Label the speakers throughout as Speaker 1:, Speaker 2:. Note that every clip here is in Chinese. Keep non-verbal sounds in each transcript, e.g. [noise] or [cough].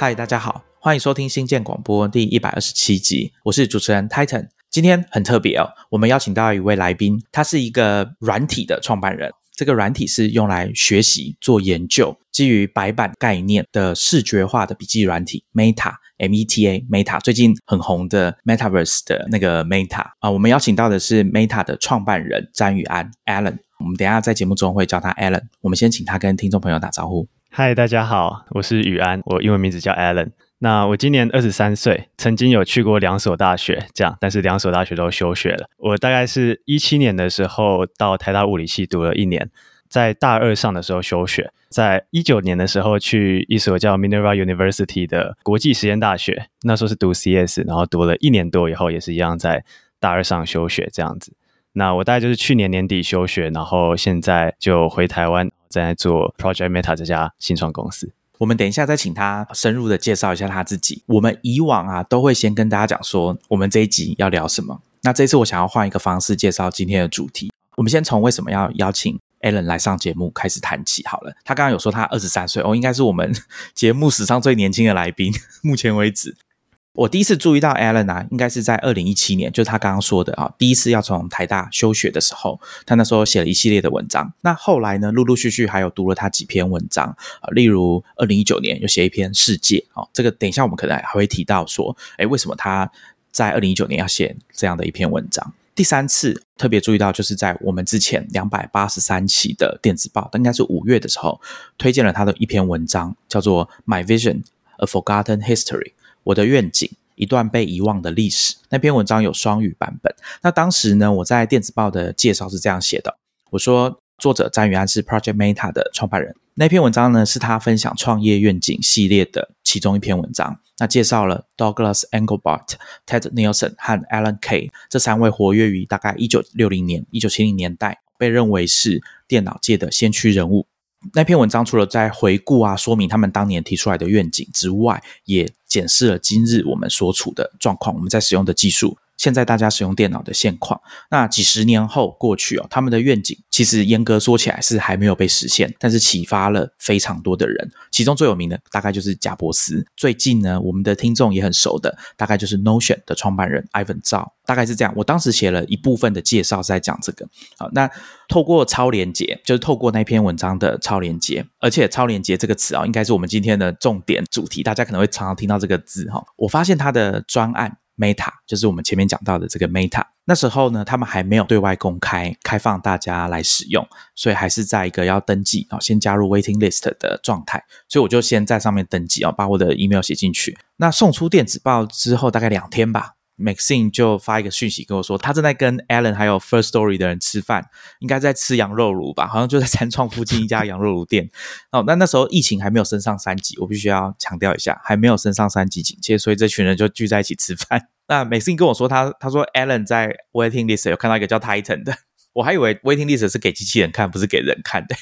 Speaker 1: 嗨，大家好，欢迎收听新建广播第一百二十七集，我是主持人 Titan。今天很特别哦，我们邀请到一位来宾，他是一个软体的创办人。这个软体是用来学习、做研究，基于白板概念的视觉化的笔记软体 Meta M E T A Meta 最近很红的 Metaverse 的那个 Meta 啊，我们邀请到的是 Meta 的创办人詹宇安 Alan。我们等下在节目中会叫他 Alan。我们先请他跟听众朋友打招呼。
Speaker 2: 嗨，大家好，我是宇安，我英文名字叫 Alan。那我今年二十三岁，曾经有去过两所大学，这样，但是两所大学都休学了。我大概是一七年的时候到台大物理系读了一年，在大二上的时候休学，在一九年的时候去一所叫 Minerva University 的国际实验大学，那时候是读 CS，然后读了一年多以后，也是一样在大二上休学这样子。那我大概就是去年年底休学，然后现在就回台湾，正在做 Project Meta 这家新创公司。
Speaker 1: 我们等一下再请他深入的介绍一下他自己。我们以往啊都会先跟大家讲说，我们这一集要聊什么。那这次我想要换一个方式介绍今天的主题。我们先从为什么要邀请 Alan 来上节目开始谈起好了。他刚刚有说他二十三岁哦，应该是我们节目史上最年轻的来宾，[laughs] 目前为止。我第一次注意到 Alan 啊，应该是在二零一七年，就是他刚刚说的啊，第一次要从台大休学的时候，他那时候写了一系列的文章。那后来呢，陆陆续续还有读了他几篇文章啊，例如二零一九年有写一篇《世界》啊，这个等一下我们可能还会提到说，哎，为什么他在二零一九年要写这样的一篇文章？第三次特别注意到，就是在我们之前两百八十三期的电子报，应该是五月的时候，推荐了他的一篇文章，叫做《My Vision: A Forgotten History》。我的愿景，一段被遗忘的历史。那篇文章有双语版本。那当时呢，我在电子报的介绍是这样写的：我说，作者詹宇安是 Project Meta 的创办人。那篇文章呢，是他分享创业愿景系列的其中一篇文章。那介绍了 Douglas Engelbart、Ted Nelson 和 Alan Kay 这三位活跃于大概一九六零年、一九七零年代，被认为是电脑界的先驱人物。那篇文章除了在回顾啊，说明他们当年提出来的愿景之外，也检视了今日我们所处的状况，我们在使用的技术。现在大家使用电脑的现况，那几十年后过去哦，他们的愿景其实严格说起来是还没有被实现，但是启发了非常多的人。其中最有名的大概就是贾伯斯。最近呢，我们的听众也很熟的，大概就是 Notion 的创办人 Ivan 赵，大概是这样。我当时写了一部分的介绍在讲这个。好，那透过超连接，就是透过那篇文章的超连接，而且超连接这个词啊，应该是我们今天的重点主题，大家可能会常常听到这个字哈。我发现它的专案。Meta 就是我们前面讲到的这个 Meta，那时候呢，他们还没有对外公开开放大家来使用，所以还是在一个要登记啊，先加入 Waiting List 的状态，所以我就先在上面登记啊，把我的 email 写进去。那送出电子报之后，大概两天吧。Maxine 就发一个讯息跟我说，他正在跟 Alan 还有 First Story 的人吃饭，应该在吃羊肉炉吧？好像就在三创附近一家羊肉炉店。[laughs] 哦，那那时候疫情还没有升上三级，我必须要强调一下，还没有升上三级警戒，所以这群人就聚在一起吃饭。[laughs] 那 Maxine 跟我说，他他说 Alan 在 Waiting List 有看到一个叫 Titan 的，[laughs] 我还以为 Waiting List 是给机器人看，不是给人看的。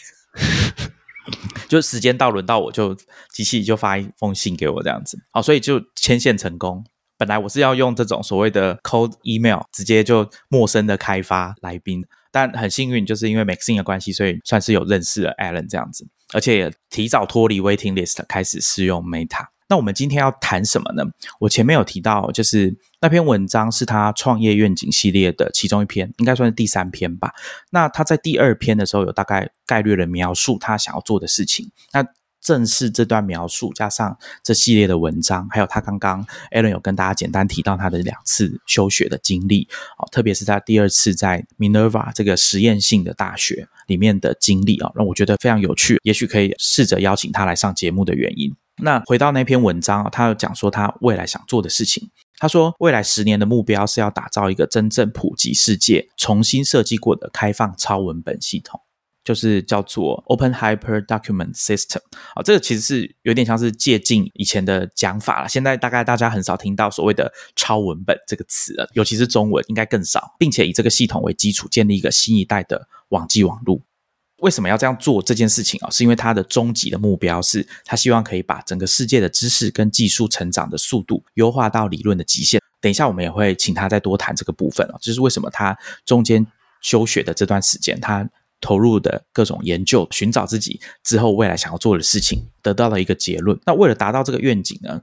Speaker 1: 就时间到轮到我就机器就发一封信给我这样子，好，所以就牵线成功。本来我是要用这种所谓的 cold email 直接就陌生的开发来宾，但很幸运，就是因为 Maxine 的关系，所以算是有认识了 Alan 这样子，而且也提早脱离 waiting list 开始试用 Meta。那我们今天要谈什么呢？我前面有提到，就是那篇文章是他创业愿景系列的其中一篇，应该算是第三篇吧。那他在第二篇的时候有大概概略的描述他想要做的事情。那正是这段描述，加上这系列的文章，还有他刚刚 Alan 有跟大家简单提到他的两次休学的经历哦，特别是他第二次在 Minerva 这个实验性的大学里面的经历啊，让我觉得非常有趣，也许可以试着邀请他来上节目的原因。那回到那篇文章他有讲说他未来想做的事情，他说未来十年的目标是要打造一个真正普及世界、重新设计过的开放超文本系统。就是叫做 Open Hyper Document System 啊，这个其实是有点像是借鉴以前的讲法了。现在大概大家很少听到所谓的超文本这个词了，尤其是中文应该更少，并且以这个系统为基础建立一个新一代的网际网络。为什么要这样做这件事情啊？是因为它的终极的目标是，他希望可以把整个世界的知识跟技术成长的速度优化到理论的极限。等一下我们也会请他再多谈这个部分啊，就是为什么他中间休学的这段时间他。投入的各种研究，寻找自己之后未来想要做的事情，得到了一个结论。那为了达到这个愿景呢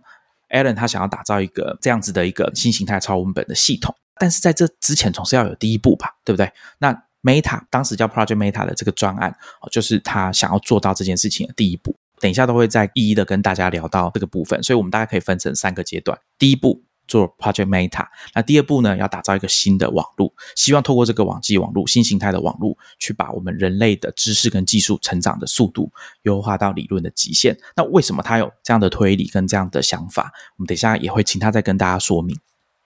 Speaker 1: ，Alan 他想要打造一个这样子的一个新形态超文本的系统，但是在这之前总是要有第一步吧，对不对？那 Meta 当时叫 Project Meta 的这个专案，就是他想要做到这件事情的第一步。等一下都会再一一的跟大家聊到这个部分，所以我们大概可以分成三个阶段。第一步做 Project Meta，那第二步呢，要打造一个新的网络，希望透过这个网际网络、新形态的网络，去把我们人类的知识跟技术成长的速度优化到理论的极限。那为什么他有这样的推理跟这样的想法？我们等一下也会请他再跟大家说明。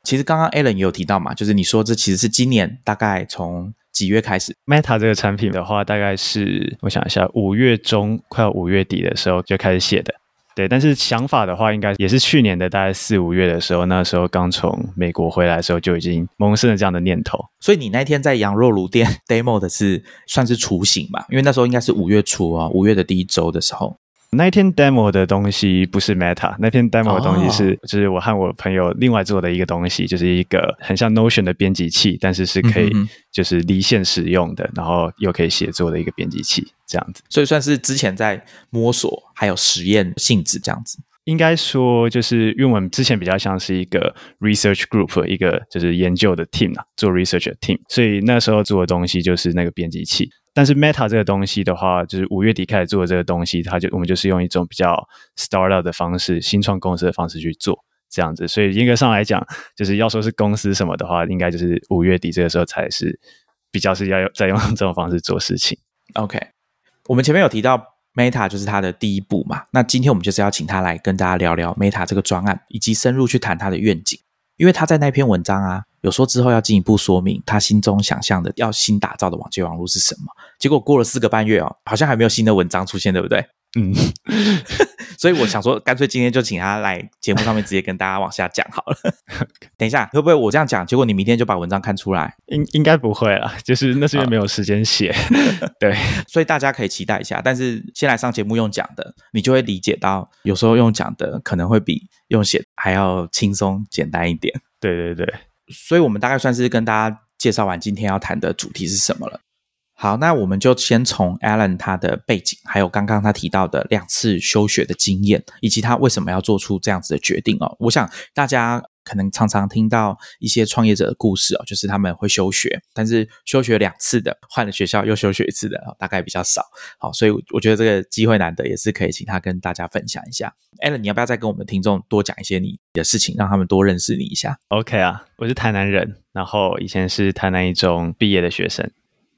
Speaker 1: 其实刚刚 Alan 也有提到嘛，就是你说这其实是今年大概从。几月开始
Speaker 2: ？Meta 这个产品的话，大概是我想一下，五月中快要五月底的时候就开始写的。对，但是想法的话，应该也是去年的大概四五月的时候，那时候刚从美国回来的时候就已经萌生了这样的念头。
Speaker 1: 所以你那天在羊肉炉店 [laughs] demo 的是算是雏形吧？因为那时候应该是五月初啊，五月的第一周的时候。
Speaker 2: 那一天 demo 的东西不是 Meta，那天 demo 的东西是，就是我和我朋友另外做的一个东西，就是一个很像 Notion 的编辑器，但是是可以就是离线使用的，然后又可以写作的一个编辑器，这样子。
Speaker 1: 所以算是之前在摸索，还有实验性质这样子。
Speaker 2: 应该说，就是因为我们之前比较像是一个 research group，一个就是研究的 team 啊，做 research 的 team，所以那时候做的东西就是那个编辑器。但是 Meta 这个东西的话，就是五月底开始做的这个东西，它就我们就是用一种比较 startup 的方式，新创公司的方式去做这样子。所以严格上来讲，就是要说是公司什么的话，应该就是五月底这个时候才是比较是要用再用这种方式做事情。
Speaker 1: OK，我们前面有提到 Meta 就是它的第一步嘛，那今天我们就是要请他来跟大家聊聊 Meta 这个专案，以及深入去谈他的愿景。因为他在那篇文章啊，有说之后要进一步说明他心中想象的要新打造的网际网络是什么。结果过了四个半月哦，好像还没有新的文章出现，对不对？嗯，[laughs] 所以我想说，干脆今天就请他来节目上面直接跟大家往下讲好了。[laughs] 等一下，会不会我这样讲，结果你明天就把文章看出来？
Speaker 2: 应应该不会了，就是那是因为没有时间写。[laughs] 对，
Speaker 1: 所以大家可以期待一下。但是先来上节目用讲的，你就会理解到，有时候用讲的可能会比用写还要轻松简单一点。
Speaker 2: 对对对，
Speaker 1: 所以我们大概算是跟大家介绍完今天要谈的主题是什么了。好，那我们就先从 Alan 他的背景，还有刚刚他提到的两次休学的经验，以及他为什么要做出这样子的决定哦。我想大家可能常常听到一些创业者的故事哦，就是他们会休学，但是休学两次的，换了学校又休学一次的，大概比较少。好，所以我觉得这个机会难得，也是可以请他跟大家分享一下。Alan，你要不要再跟我们听众多讲一些你的事情，让他们多认识你一下
Speaker 2: ？OK 啊，我是台南人，然后以前是台南一中毕业的学生。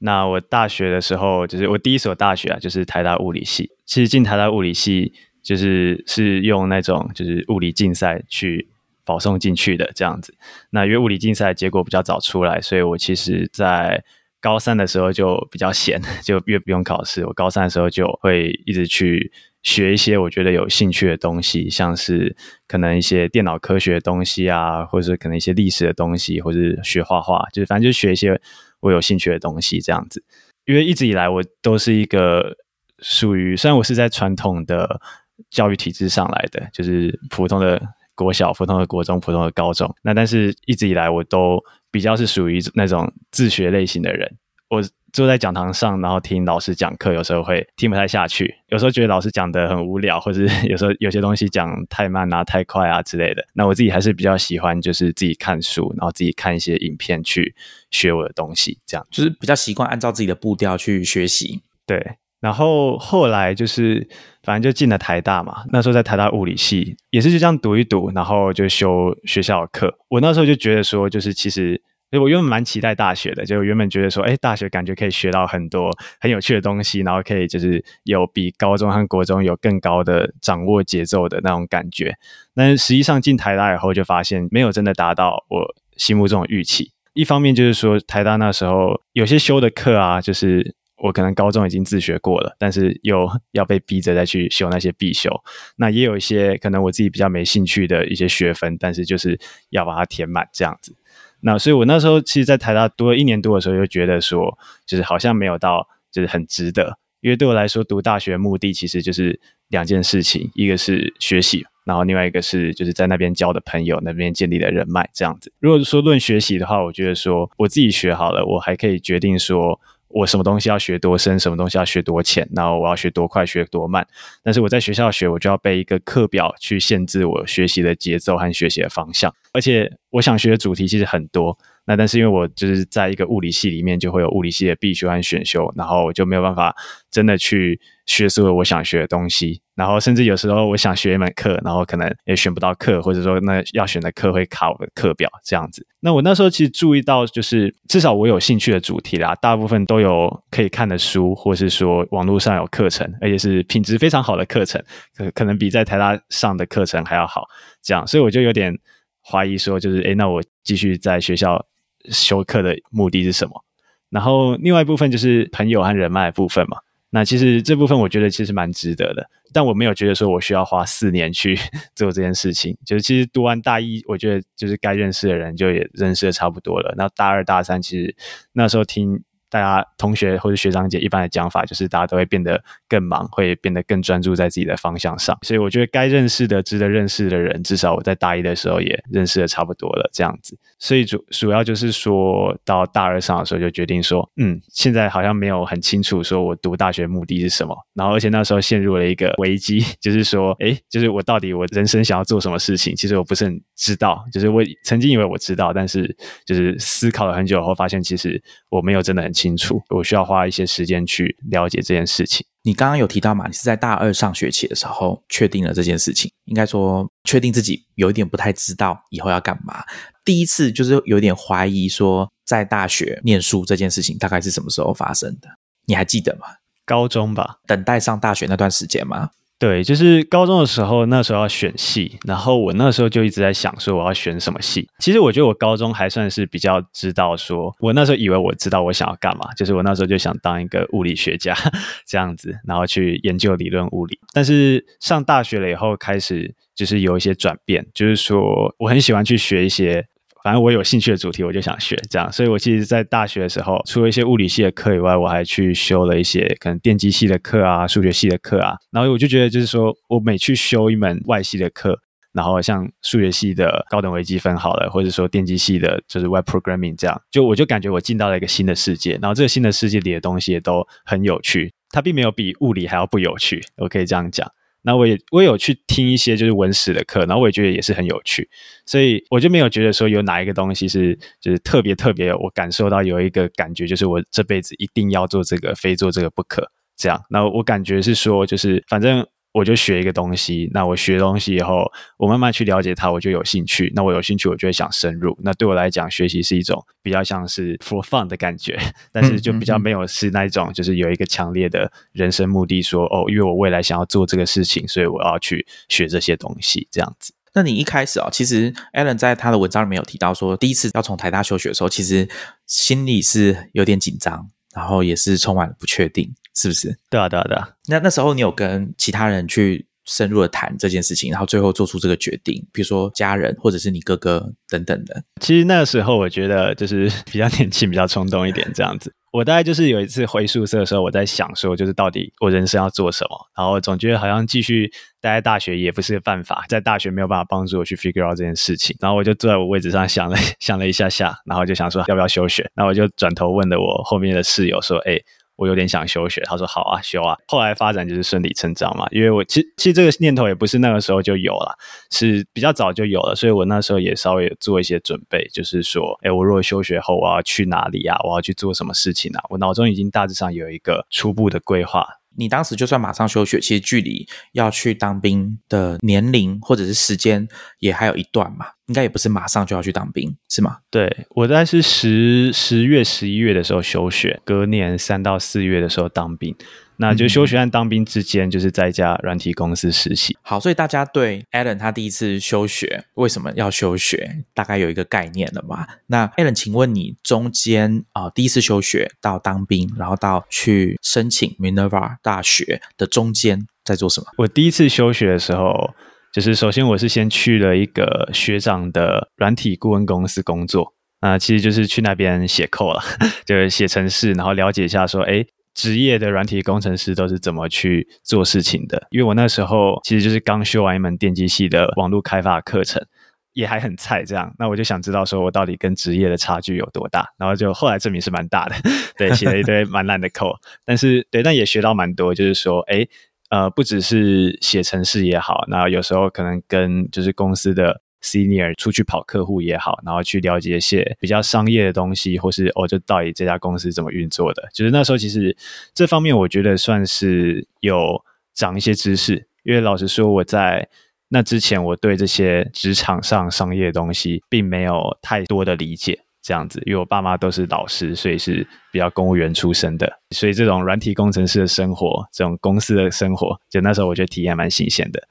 Speaker 2: 那我大学的时候，就是我第一所大学啊，就是台大物理系。其实进台大物理系，就是是用那种就是物理竞赛去保送进去的这样子。那因为物理竞赛结果比较早出来，所以我其实在高三的时候就比较闲，[laughs] 就越不用考试。我高三的时候就会一直去学一些我觉得有兴趣的东西，像是可能一些电脑科学的东西啊，或者是可能一些历史的东西，或者是学画画，就是反正就学一些。我有兴趣的东西，这样子，因为一直以来我都是一个属于，虽然我是在传统的教育体制上来的，就是普通的国小、普通的国中、普通的高中，那但是一直以来我都比较是属于那种自学类型的人，我。坐在讲堂上，然后听老师讲课，有时候会听不太下去，有时候觉得老师讲的很无聊，或者 [laughs] 有时候有些东西讲太慢啊、太快啊之类的。那我自己还是比较喜欢，就是自己看书，然后自己看一些影片去学我的东西，这样
Speaker 1: 就是比较习惯按照自己的步调去学习。
Speaker 2: 对，然后后来就是反正就进了台大嘛，那时候在台大物理系也是就这样读一读，然后就修学校的课。我那时候就觉得说，就是其实。所以我原本蛮期待大学的，就原本觉得说，哎，大学感觉可以学到很多很有趣的东西，然后可以就是有比高中和国中有更高的掌握节奏的那种感觉。但是实际上进台大以后，就发现没有真的达到我心目中的预期。一方面就是说，台大那时候有些修的课啊，就是我可能高中已经自学过了，但是又 [laughs] 要被逼着再去修那些必修。那也有一些可能我自己比较没兴趣的一些学分，但是就是要把它填满这样子。那所以，我那时候其实，在台大读了一年多的时候，就觉得说，就是好像没有到，就是很值得。因为对我来说，读大学目的其实就是两件事情，一个是学习，然后另外一个是就是在那边交的朋友，那边建立的人脉这样子。如果说论学习的话，我觉得说我自己学好了，我还可以决定说我什么东西要学多深，什么东西要学多浅，然后我要学多快，学多慢。但是我在学校学，我就要背一个课表去限制我学习的节奏和学习的方向。而且我想学的主题其实很多，那但是因为我就是在一个物理系里面，就会有物理系的必修和选修，然后我就没有办法真的去学所有我想学的东西。然后甚至有时候我想学一门课，然后可能也选不到课，或者说那要选的课会卡我的课表这样子。那我那时候其实注意到，就是至少我有兴趣的主题啦，大部分都有可以看的书，或是说网络上有课程，而且是品质非常好的课程，可可能比在台大上的课程还要好。这样，所以我就有点怀疑说，就是诶，那我继续在学校修课的目的是什么？然后另外一部分就是朋友和人脉部分嘛。那其实这部分我觉得其实蛮值得的，但我没有觉得说我需要花四年去 [laughs] 做这件事情。就是其实读完大一，我觉得就是该认识的人就也认识的差不多了。那大二大三，其实那时候听。大家同学或者学长姐一般的讲法就是，大家都会变得更忙，会变得更专注在自己的方向上。所以我觉得该认识的、值得认识的人，至少我在大一的时候也认识的差不多了。这样子，所以主主要就是说到大二上的时候就决定说，嗯，现在好像没有很清楚说我读大学目的是什么。然后而且那时候陷入了一个危机，[laughs] 就是说，哎，就是我到底我人生想要做什么事情？其实我不是很知道。就是我曾经以为我知道，但是就是思考了很久后，发现其实我没有真的很。清楚，我需要花一些时间去了解这件事情。
Speaker 1: 你刚刚有提到嘛？你是在大二上学期的时候确定了这件事情，应该说确定自己有一点不太知道以后要干嘛。第一次就是有点怀疑说，在大学念书这件事情大概是什么时候发生的？你还记得吗？
Speaker 2: 高中吧，
Speaker 1: 等待上大学那段时间吗？
Speaker 2: 对，就是高中的时候，那时候要选系，然后我那时候就一直在想说我要选什么系。其实我觉得我高中还算是比较知道，说我那时候以为我知道我想要干嘛，就是我那时候就想当一个物理学家这样子，然后去研究理论物理。但是上大学了以后，开始就是有一些转变，就是说我很喜欢去学一些。反正我有兴趣的主题，我就想学这样，所以我其实，在大学的时候，除了一些物理系的课以外，我还去修了一些可能电机系的课啊、数学系的课啊。然后我就觉得，就是说我每去修一门外系的课，然后像数学系的高等微积分好了，或者说电机系的，就是 Web Programming 这样，就我就感觉我进到了一个新的世界。然后这个新的世界里的东西也都很有趣，它并没有比物理还要不有趣，我可以这样讲。那我也我有去听一些就是文史的课，然后我也觉得也是很有趣，所以我就没有觉得说有哪一个东西是就是特别特别，我感受到有一个感觉，就是我这辈子一定要做这个，非做这个不可。这样，那我感觉是说，就是反正。我就学一个东西，那我学东西以后，我慢慢去了解它，我就有兴趣。那我有兴趣，我就会想深入。那对我来讲，学习是一种比较像是 for fun 的感觉，[laughs] 但是就比较没有是那一种，就是有一个强烈的人生目的，说哦，因为我未来想要做这个事情，所以我要去学这些东西，这样子。
Speaker 1: 那你一开始啊，其实 Alan 在他的文章里面有提到说，第一次要从台大休学的时候，其实心里是有点紧张，然后也是充满了不确定。是不是？
Speaker 2: 对啊，对啊，对啊。
Speaker 1: 那那时候你有跟其他人去深入的谈这件事情，然后最后做出这个决定，比如说家人或者是你哥哥等等的。
Speaker 2: 其实那个时候我觉得就是 [laughs] 比较年轻，比较冲动一点这样子。我大概就是有一次回宿舍的时候，我在想说，就是到底我人生要做什么，然后总觉得好像继续待在大学也不是个办法，在大学没有办法帮助我去 figure out 这件事情。然后我就坐在我位置上想了 [laughs] 想了一下下，然后就想说要不要休学。然后我就转头问了我后面的室友说：“哎。”我有点想休学，他说好啊，休啊。后来发展就是顺理成章嘛，因为我其实其实这个念头也不是那个时候就有了，是比较早就有了，所以我那时候也稍微做一些准备，就是说，哎，我如果休学后我要去哪里啊？我要去做什么事情啊？我脑中已经大致上有一个初步的规划。
Speaker 1: 你当时就算马上休学，其实距离要去当兵的年龄或者是时间也还有一段嘛，应该也不是马上就要去当兵，是吗？
Speaker 2: 对，我在是十十月、十一月的时候休学，隔年三到四月的时候当兵。那就休学和当兵之间，就是在一家软体公司实习。
Speaker 1: 好，所以大家对 Allen 他第一次休学为什么要休学，大概有一个概念了吧？那 Allen，请问你中间啊，第一次休学到当兵，然后到去申请 Minerva 大学的中间在做什么？
Speaker 2: 我第一次休学的时候，就是首先我是先去了一个学长的软体顾问公司工作，那其实就是去那边写扣了，[laughs] 就是写程式，然后了解一下说，哎。职业的软体工程师都是怎么去做事情的？因为我那时候其实就是刚修完一门电机系的网络开发课程，也还很菜，这样，那我就想知道说我到底跟职业的差距有多大，然后就后来证明是蛮大的，[laughs] 对，写了一堆蛮烂的 code，但是对，但也学到蛮多，就是说，哎，呃，不只是写程式也好，那有时候可能跟就是公司的。Senior 出去跑客户也好，然后去了解一些比较商业的东西，或是哦，就到底这家公司怎么运作的。就是那时候其实这方面我觉得算是有长一些知识，因为老实说我在那之前我对这些职场上商业的东西并没有太多的理解。这样子，因为我爸妈都是老师，所以是比较公务员出身的，所以这种软体工程师的生活，这种公司的生活，就那时候我觉得体验蛮新鲜的。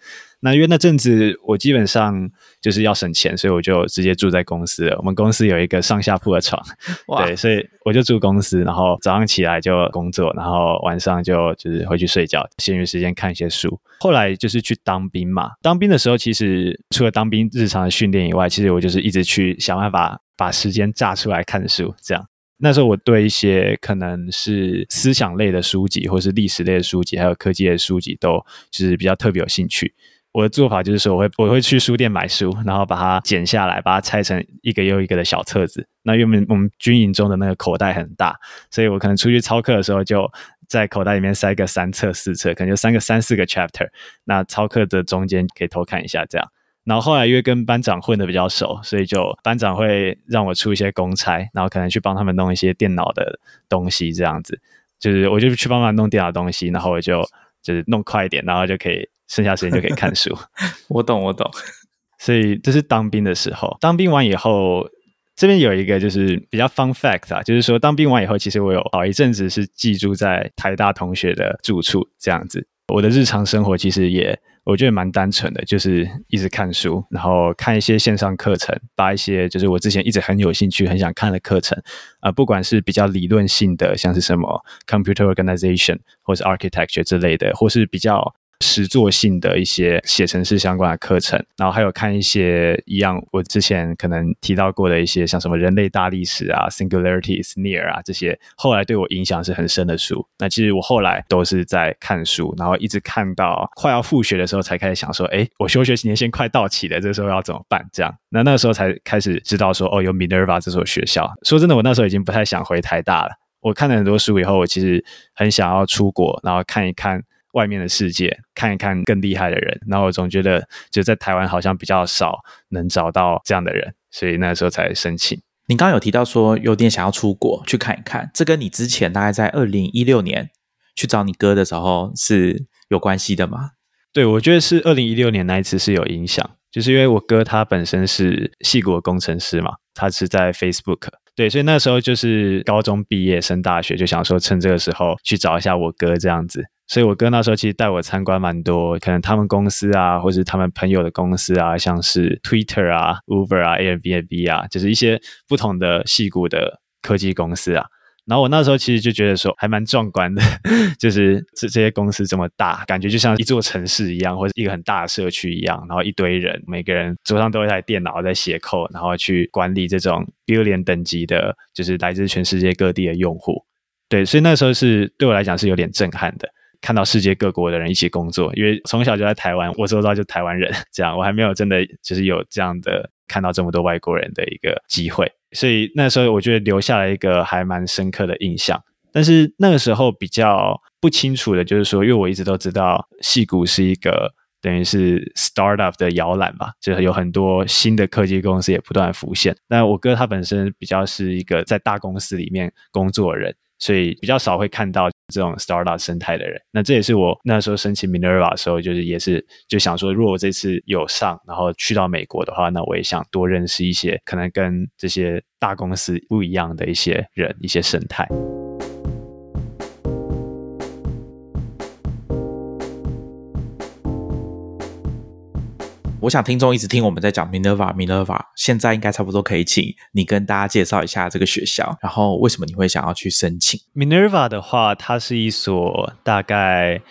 Speaker 2: 那因为那阵子我基本上就是要省钱，所以我就直接住在公司了。我们公司有一个上下铺的床，[laughs] 对，所以我就住公司，然后早上起来就工作，然后晚上就就是回去睡觉，闲余时间看一些书。后来就是去当兵嘛，当兵的时候其实除了当兵日常的训练以外，其实我就是一直去想办法把时间炸出来看书，这样。那时候我对一些可能是思想类的书籍，或是历史类的书籍，还有科技的书籍，都就是比较特别有兴趣。我的做法就是说，我会我会去书店买书，然后把它剪下来，把它拆成一个又一个的小册子。那因为我们军营中的那个口袋很大，所以我可能出去操课的时候，就在口袋里面塞个三册四册，可能就三个三四个 chapter。那操课的中间可以偷看一下这样。然后后来因为跟班长混的比较熟，所以就班长会让我出一些公差，然后可能去帮他们弄一些电脑的东西这样子。就是我就去帮忙弄电脑东西，然后我就就是弄快一点，然后就可以。剩下时间就可以看书，[laughs]
Speaker 1: 我懂我懂。
Speaker 2: 所以这是当兵的时候，当兵完以后，这边有一个就是比较 fun fact 啊，就是说当兵完以后，其实我有好一阵子是寄住在台大同学的住处，这样子。我的日常生活其实也我觉得蛮单纯的，就是一直看书，然后看一些线上课程，把一些就是我之前一直很有兴趣、很想看的课程啊，不管是比较理论性的，像是什么 computer organization 或是 architecture 之类的，或是比较。实作性的一些写程式相关的课程，然后还有看一些一样我之前可能提到过的一些像什么人类大历史啊、Singularity is Near 啊这些，后来对我影响是很深的书。那其实我后来都是在看书，然后一直看到快要复学的时候，才开始想说，哎，我休学年限快到期了，这时候要怎么办？这样，那那时候才开始知道说，哦，有 Minerva 这所学校。说真的，我那时候已经不太想回台大了。我看了很多书以后，我其实很想要出国，然后看一看。外面的世界看一看更厉害的人，然后我总觉得就在台湾好像比较少能找到这样的人，所以那时候才申请。
Speaker 1: 你刚刚有提到说有点想要出国去看一看，这跟你之前大概在二零一六年去找你哥的时候是有关系的吗？
Speaker 2: 对，我觉得是二零一六年那一次是有影响，就是因为我哥他本身是系国工程师嘛，他是在 Facebook，对，所以那时候就是高中毕业升大学，就想说趁这个时候去找一下我哥这样子。所以，我哥那时候其实带我参观蛮多，可能他们公司啊，或者他们朋友的公司啊，像是 Twitter 啊、Uber 啊、Airbnb 啊，就是一些不同的细股的科技公司啊。然后我那时候其实就觉得说，还蛮壮观的，[laughs] 就是这这些公司这么大，感觉就像一座城市一样，或者一个很大的社区一样，然后一堆人，每个人桌上都有一台电脑在写 code，然后去管理这种 billion 等级的，就是来自全世界各地的用户。对，所以那时候是对我来讲是有点震撼的。看到世界各国的人一起工作，因为从小就在台湾，我周遭就台湾人，这样我还没有真的就是有这样的看到这么多外国人的一个机会，所以那时候我觉得留下了一个还蛮深刻的印象。但是那个时候比较不清楚的就是说，因为我一直都知道戏谷是一个等于是 startup 的摇篮吧，就是有很多新的科技公司也不断浮现。但我哥他本身比较是一个在大公司里面工作的人。所以比较少会看到这种 startup 生态的人，那这也是我那时候申请 Minerva 的时候，就是也是就想说，如果我这次有上，然后去到美国的话，那我也想多认识一些可能跟这些大公司不一样的一些人、一些生态。
Speaker 1: 我想听众一直听我们在讲 Minerva，Minerva，现在应该差不多可以请你跟大家介绍一下这个学校，然后为什么你会想要去申请
Speaker 2: Minerva 的话，它是一所大概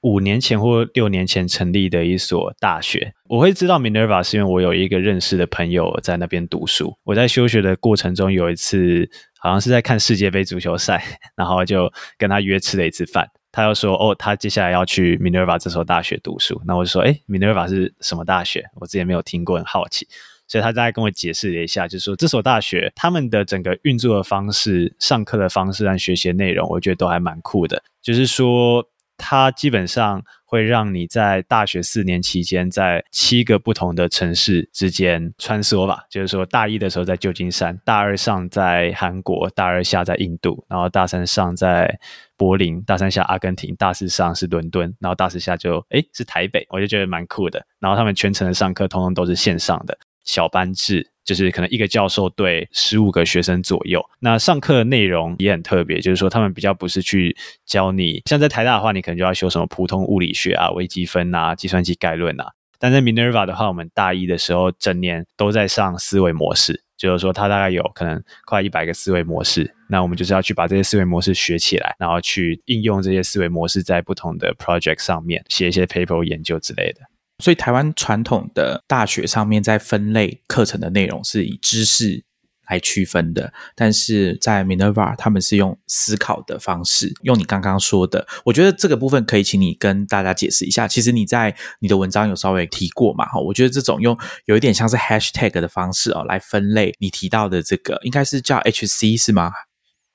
Speaker 2: 五年前或六年前成立的一所大学。我会知道 Minerva 是因为我有一个认识的朋友在那边读书。我在休学的过程中有一次，好像是在看世界杯足球赛，然后就跟他约吃了一次饭。他又说：“哦，他接下来要去 Minerva 这所大学读书。”那我就说：“哎，Minerva 是什么大学？我之前没有听过，很好奇。”所以他大概跟我解释了一下，就是说这所大学他们的整个运作的方式、上课的方式和学习内容，我觉得都还蛮酷的。就是说，它基本上会让你在大学四年期间，在七个不同的城市之间穿梭吧。就是说，大一的时候在旧金山，大二上在韩国，大二下在印度，然后大三上在柏林，大三下阿根廷，大四上是伦敦，然后大四下就诶是台北，我就觉得蛮酷的。然后他们全程的上课，通通都是线上的。小班制就是可能一个教授对十五个学生左右。那上课的内容也很特别，就是说他们比较不是去教你，像在台大的话，你可能就要修什么普通物理学啊、微积分啊、计算机概论啊。但在 Minerva 的话，我们大一的时候整年都在上思维模式，就是说它大概有可能快一百个思维模式。那我们就是要去把这些思维模式学起来，然后去应用这些思维模式在不同的 project 上面写一些 paper 研究之类的。
Speaker 1: 所以，台湾传统的大学上面在分类课程的内容是以知识来区分的，但是在 Minerva 他们是用思考的方式，用你刚刚说的，我觉得这个部分可以请你跟大家解释一下。其实你在你的文章有稍微提过嘛？哈，我觉得这种用有一点像是 Hashtag 的方式哦来分类，你提到的这个应该是叫 HC 是吗？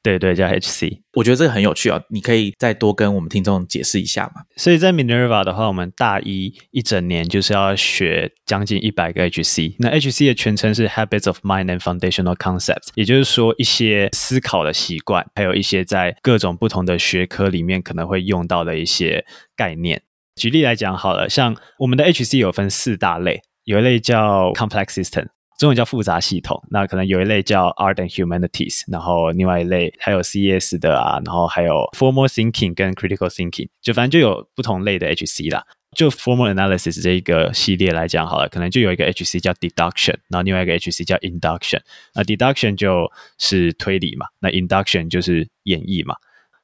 Speaker 2: 对对，叫 HC，
Speaker 1: 我觉得这个很有趣哦，你可以再多跟我们听众解释一下嘛。
Speaker 2: 所以在 Minerva 的话，我们大一一整年就是要学将近一百个 HC。那 HC 的全称是 Habits of Mind and Foundational Concepts，也就是说一些思考的习惯，还有一些在各种不同的学科里面可能会用到的一些概念。举例来讲好了，像我们的 HC 有分四大类，有一类叫 Complex System。中文叫复杂系统，那可能有一类叫 Art and Humanities，然后另外一类还有 CS 的啊，然后还有 Formal Thinking 跟 Critical Thinking，就反正就有不同类的 HC 啦。就 Formal Analysis 这一个系列来讲好了，可能就有一个 HC 叫 Deduction，然后另外一个 HC 叫 Induction。那 Deduction 就是推理嘛，那 Induction 就是演绎嘛。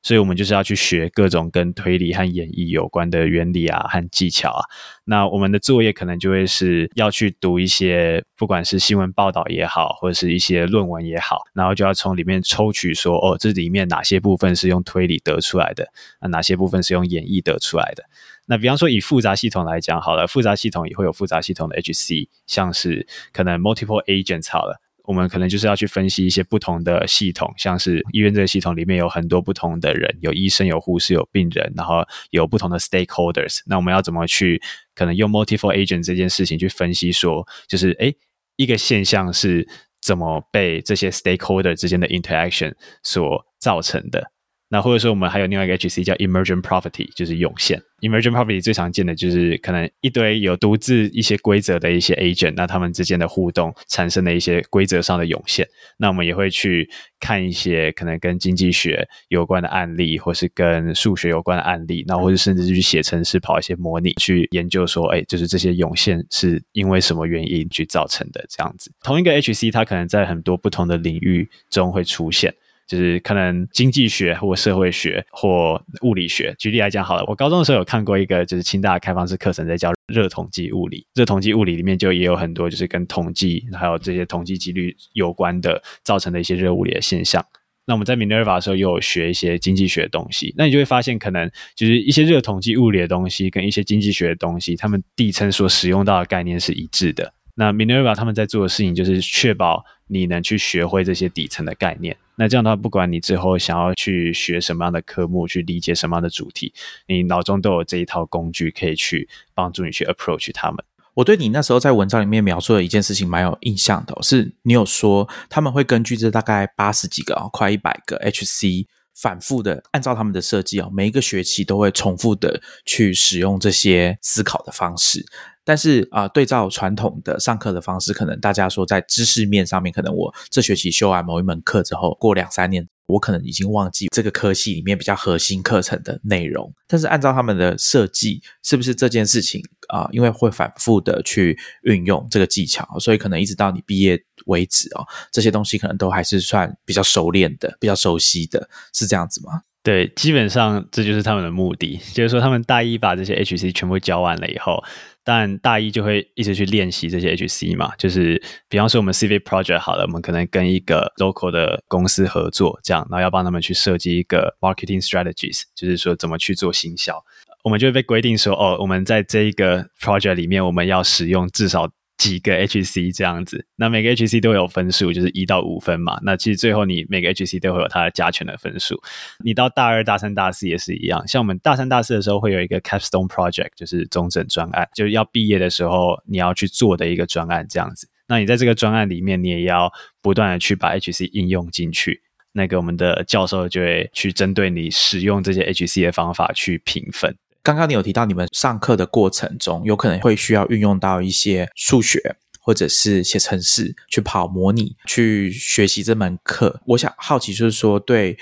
Speaker 2: 所以我们就是要去学各种跟推理和演绎有关的原理啊和技巧啊。那我们的作业可能就会是要去读一些，不管是新闻报道也好，或者是一些论文也好，然后就要从里面抽取说，哦，这里面哪些部分是用推理得出来的，啊，哪些部分是用演绎得出来的。那比方说以复杂系统来讲，好了，复杂系统也会有复杂系统的 HC，像是可能 multiple agents 好了。我们可能就是要去分析一些不同的系统，像是医院这个系统里面有很多不同的人，有医生、有护士、有病人，然后有不同的 stakeholders。那我们要怎么去可能用 multiple agent 这件事情去分析，说就是诶一个现象是怎么被这些 stakeholder 之间的 interaction 所造成的？那或者说我们还有另外一个 HC 叫 emergent property，就是涌现。emergent property 最常见的就是可能一堆有独自一些规则的一些 agent，那他们之间的互动产生的一些规则上的涌现。那我们也会去看一些可能跟经济学有关的案例，或是跟数学有关的案例，那或者甚至去写程式跑一些模拟，去研究说，哎，就是这些涌现是因为什么原因去造成的这样子。同一个 HC 它可能在很多不同的领域中会出现。就是可能经济学或社会学或物理学，举例来讲好了，我高中的时候有看过一个就是清大开放式课程，在教热统计物理。热统计物理里面就也有很多就是跟统计还有这些统计几率有关的造成的一些热物理的现象。那我们在 Minerva 的时候又有学一些经济学的东西，那你就会发现可能就是一些热统计物理的东西跟一些经济学的东西，他们底层所使用到的概念是一致的。那 Minerva 他们在做的事情就是确保你能去学会这些底层的概念。那这样的话，不管你之后想要去学什么样的科目，去理解什么样的主题，你脑中都有这一套工具可以去帮助你去 approach 他们。
Speaker 1: 我对你那时候在文章里面描述的一件事情蛮有印象的，是你有说他们会根据这大概八十几个啊，快一百个 HC，反复的按照他们的设计啊，每一个学期都会重复的去使用这些思考的方式。但是啊，对照传统的上课的方式，可能大家说在知识面上面，可能我这学期修完某一门课之后，过两三年，我可能已经忘记这个科系里面比较核心课程的内容。但是按照他们的设计，是不是这件事情啊？因为会反复的去运用这个技巧，所以可能一直到你毕业为止哦，这些东西可能都还是算比较熟练的、比较熟悉的，是这样子吗？
Speaker 2: 对，基本上这就是他们的目的，就是说他们大一把这些 HC 全部教完了以后。但大一就会一直去练习这些 HC 嘛，就是比方说我们 CV project 好了，我们可能跟一个 local 的公司合作，这样，然后要帮他们去设计一个 marketing strategies，就是说怎么去做行销，我们就会被规定说，哦，我们在这一个 project 里面，我们要使用至少几个 HC 这样子。那每个 HC 都有分数，就是一到五分嘛。那其实最后你每个 HC 都会有它的加权的分数。你到大二、大三、大四也是一样。像我们大三、大四的时候会有一个 Capstone Project，就是中整专案，就是要毕业的时候你要去做的一个专案这样子。那你在这个专案里面，你也要不断的去把 HC 应用进去。那个我们的教授就会去针对你使用这些 HC 的方法去评分。
Speaker 1: 刚刚你有提到，你们上课的过程中有可能会需要运用到一些数学，或者是写程式去跑模拟，去学习这门课。我想好奇就是说，对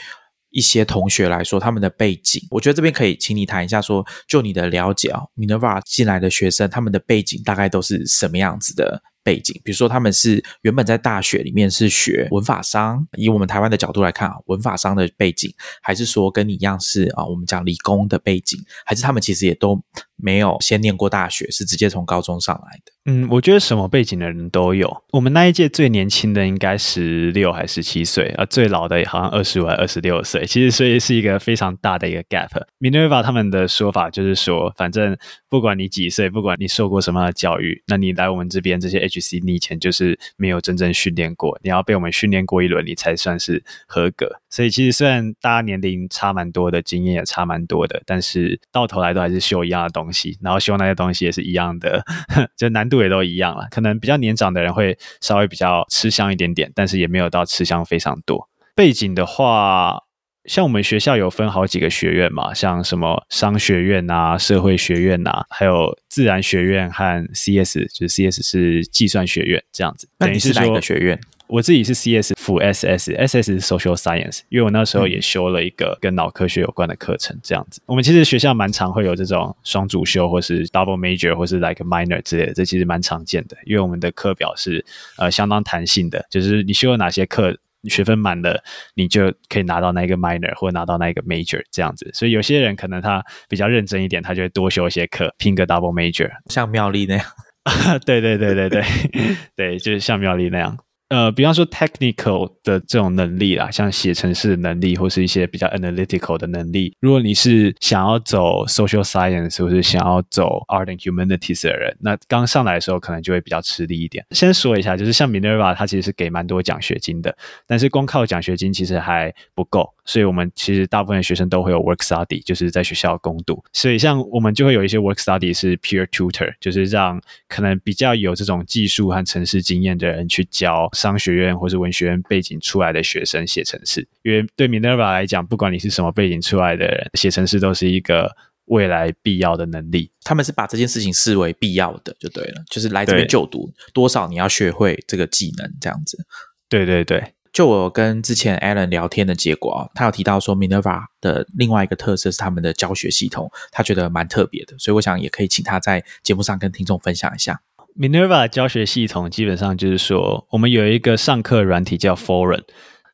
Speaker 1: 一些同学来说，他们的背景，我觉得这边可以请你谈一下，说就你的了解啊，Minerva 进来的学生，他们的背景大概都是什么样子的？背景，比如说他们是原本在大学里面是学文法商，以我们台湾的角度来看啊，文法商的背景，还是说跟你一样是啊，我们讲理工的背景，还是他们其实也都没有先念过大学，是直接从高中上来的？
Speaker 2: 嗯，我觉得什么背景的人都有。我们那一届最年轻的应该十六还十七岁啊，最老的好像二十五还二十六岁。其实所以是一个非常大的一个 gap。Minerva 他们的说法就是说，反正不管你几岁，不管你受过什么样的教育，那你来我们这边这些 HC，你以前就是没有真正训练过，你要被我们训练过一轮，你才算是合格。所以其实虽然大家年龄差蛮多的，经验也差蛮多的，但是到头来都还是修一样的东西，然后修那些东西也是一样的，[laughs] 就难度。也都一样了，可能比较年长的人会稍微比较吃香一点点，但是也没有到吃香非常多。背景的话，像我们学校有分好几个学院嘛，像什么商学院啊、社会学院啊，还有自然学院和 CS，就是 CS 是计算学院这样子。
Speaker 1: 那你是哪个学院？
Speaker 2: 我自己是 CS 辅 SS，SS 是 Social Science，因为我那时候也修了一个跟脑科学有关的课程，这样子。我们其实学校蛮常会有这种双主修，或是 Double Major，或是 Like Minor 之类的，这其实蛮常见的。因为我们的课表是呃相当弹性的，就是你修了哪些课，学分满了，你就可以拿到那一个 Minor 或拿到那一个 Major 这样子。所以有些人可能他比较认真一点，他就会多修一些课，拼个 Double Major，
Speaker 1: 像妙丽那样。[laughs]
Speaker 2: 对对对对对 [laughs] 对，就是像妙丽那样。呃，比方说 technical 的这种能力啦，像写程式的能力，或是一些比较 analytical 的能力。如果你是想要走 social science 或是想要走 art and humanities 的人，那刚上来的时候可能就会比较吃力一点。先说一下，就是像 Minerva，它其实是给蛮多奖学金的，但是光靠奖学金其实还不够，所以我们其实大部分学生都会有 work study，就是在学校攻读。所以像我们就会有一些 work study 是 peer tutor，就是让可能比较有这种技术和城市经验的人去教。商学院或是文学院背景出来的学生写程式，因为对 Minerva 来讲，不管你是什么背景出来的人，写程式都是一个未来必要的能力。
Speaker 1: 他们是把这件事情视为必要的，就对了，就是来这边就读，多少你要学会这个技能，这样子。
Speaker 2: 对对对，
Speaker 1: 就我跟之前 Alan 聊天的结果啊，他有提到说 Minerva 的另外一个特色是他们的教学系统，他觉得蛮特别的，所以我想也可以请他在节目上跟听众分享一下。
Speaker 2: Minerva 教学系统基本上就是说，我们有一个上课软体叫 Forum，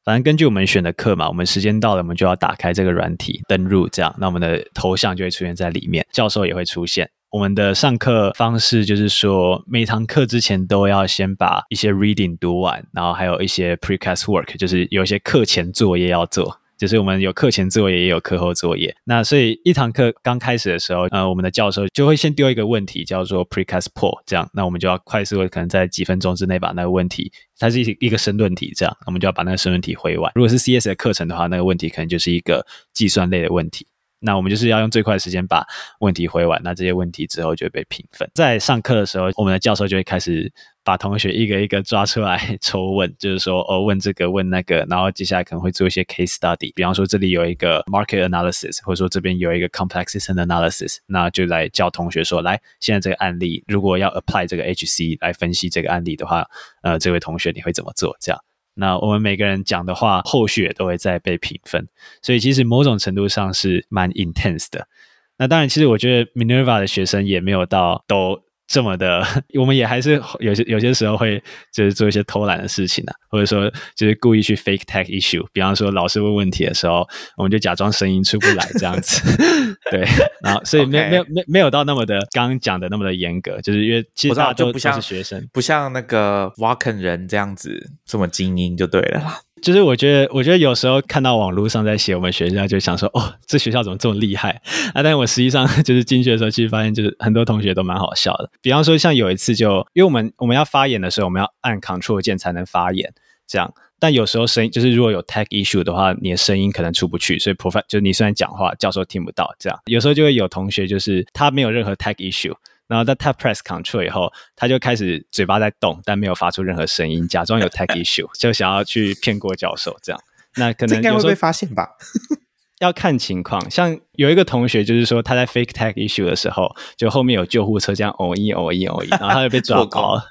Speaker 2: 反正根据我们选的课嘛，我们时间到了，我们就要打开这个软体登入，这样，那我们的头像就会出现在里面，教授也会出现。我们的上课方式就是说，每堂课之前都要先把一些 reading 读完，然后还有一些 precast work，就是有一些课前作业要做。就是我们有课前作业，也有课后作业。那所以一堂课刚开始的时候，呃，我们的教授就会先丢一个问题，叫做 precast poll，这样，那我们就要快速的，可能在几分钟之内把那个问题，它是一一个申论题，这样，我们就要把那个申论题回完。如果是 CS 的课程的话，那个问题可能就是一个计算类的问题。那我们就是要用最快的时间把问题回完。那这些问题之后就会被评分。在上课的时候，我们的教授就会开始。把同学一个一个抓出来 [laughs] 抽问，就是说哦，问这个问那个，然后接下来可能会做一些 case study，比方说这里有一个 market analysis，或者说这边有一个 complexity analysis，那就来教同学说，来现在这个案例如果要 apply 这个 HC 来分析这个案例的话，呃，这位同学你会怎么做？这样，那我们每个人讲的话，后续也都会再被评分，所以其实某种程度上是蛮 intense 的。那当然，其实我觉得 Minerva 的学生也没有到都。这么的，[laughs] 我们也还是有些有些时候会就是做一些偷懒的事情呢，或者说就是故意去 fake tech issue，比方说老师问问题的时候，我们就假装声音出不来这样子，[laughs] 对，然后所以没没有没没有到那么的刚刚讲的那么的严格，就是因为其实大家都
Speaker 1: 不像
Speaker 2: 学生，
Speaker 1: 不像那个 Walken 人这样子这么精英就对了啦。
Speaker 2: 就是我觉得，我觉得有时候看到网络上在写我们学校，就想说，哦，这学校怎么这么厉害啊？但我实际上 [laughs] 就是进去的时候，其实发现就是很多同学都蛮好笑的。比方说，像有一次就，因为我们我们要发言的时候，我们要按 Control 键才能发言，这样。但有时候声音就是如果有 tech issue 的话，你的声音可能出不去，所以 prof 就你虽然讲话，教授听不到，这样。有时候就会有同学就是他没有任何 tech issue。然后在 tap press control 以后，他就开始嘴巴在动，但没有发出任何声音，假装有 tech [laughs] issue，就想要去骗过教授这样。那可能
Speaker 1: 应该会被发现吧？[laughs]
Speaker 2: 要看情况。像有一个同学就是说他在 fake tech issue 的时候，就后面有救护车这样哦一哦一哦一，然后他就被 [laughs] 抓包了。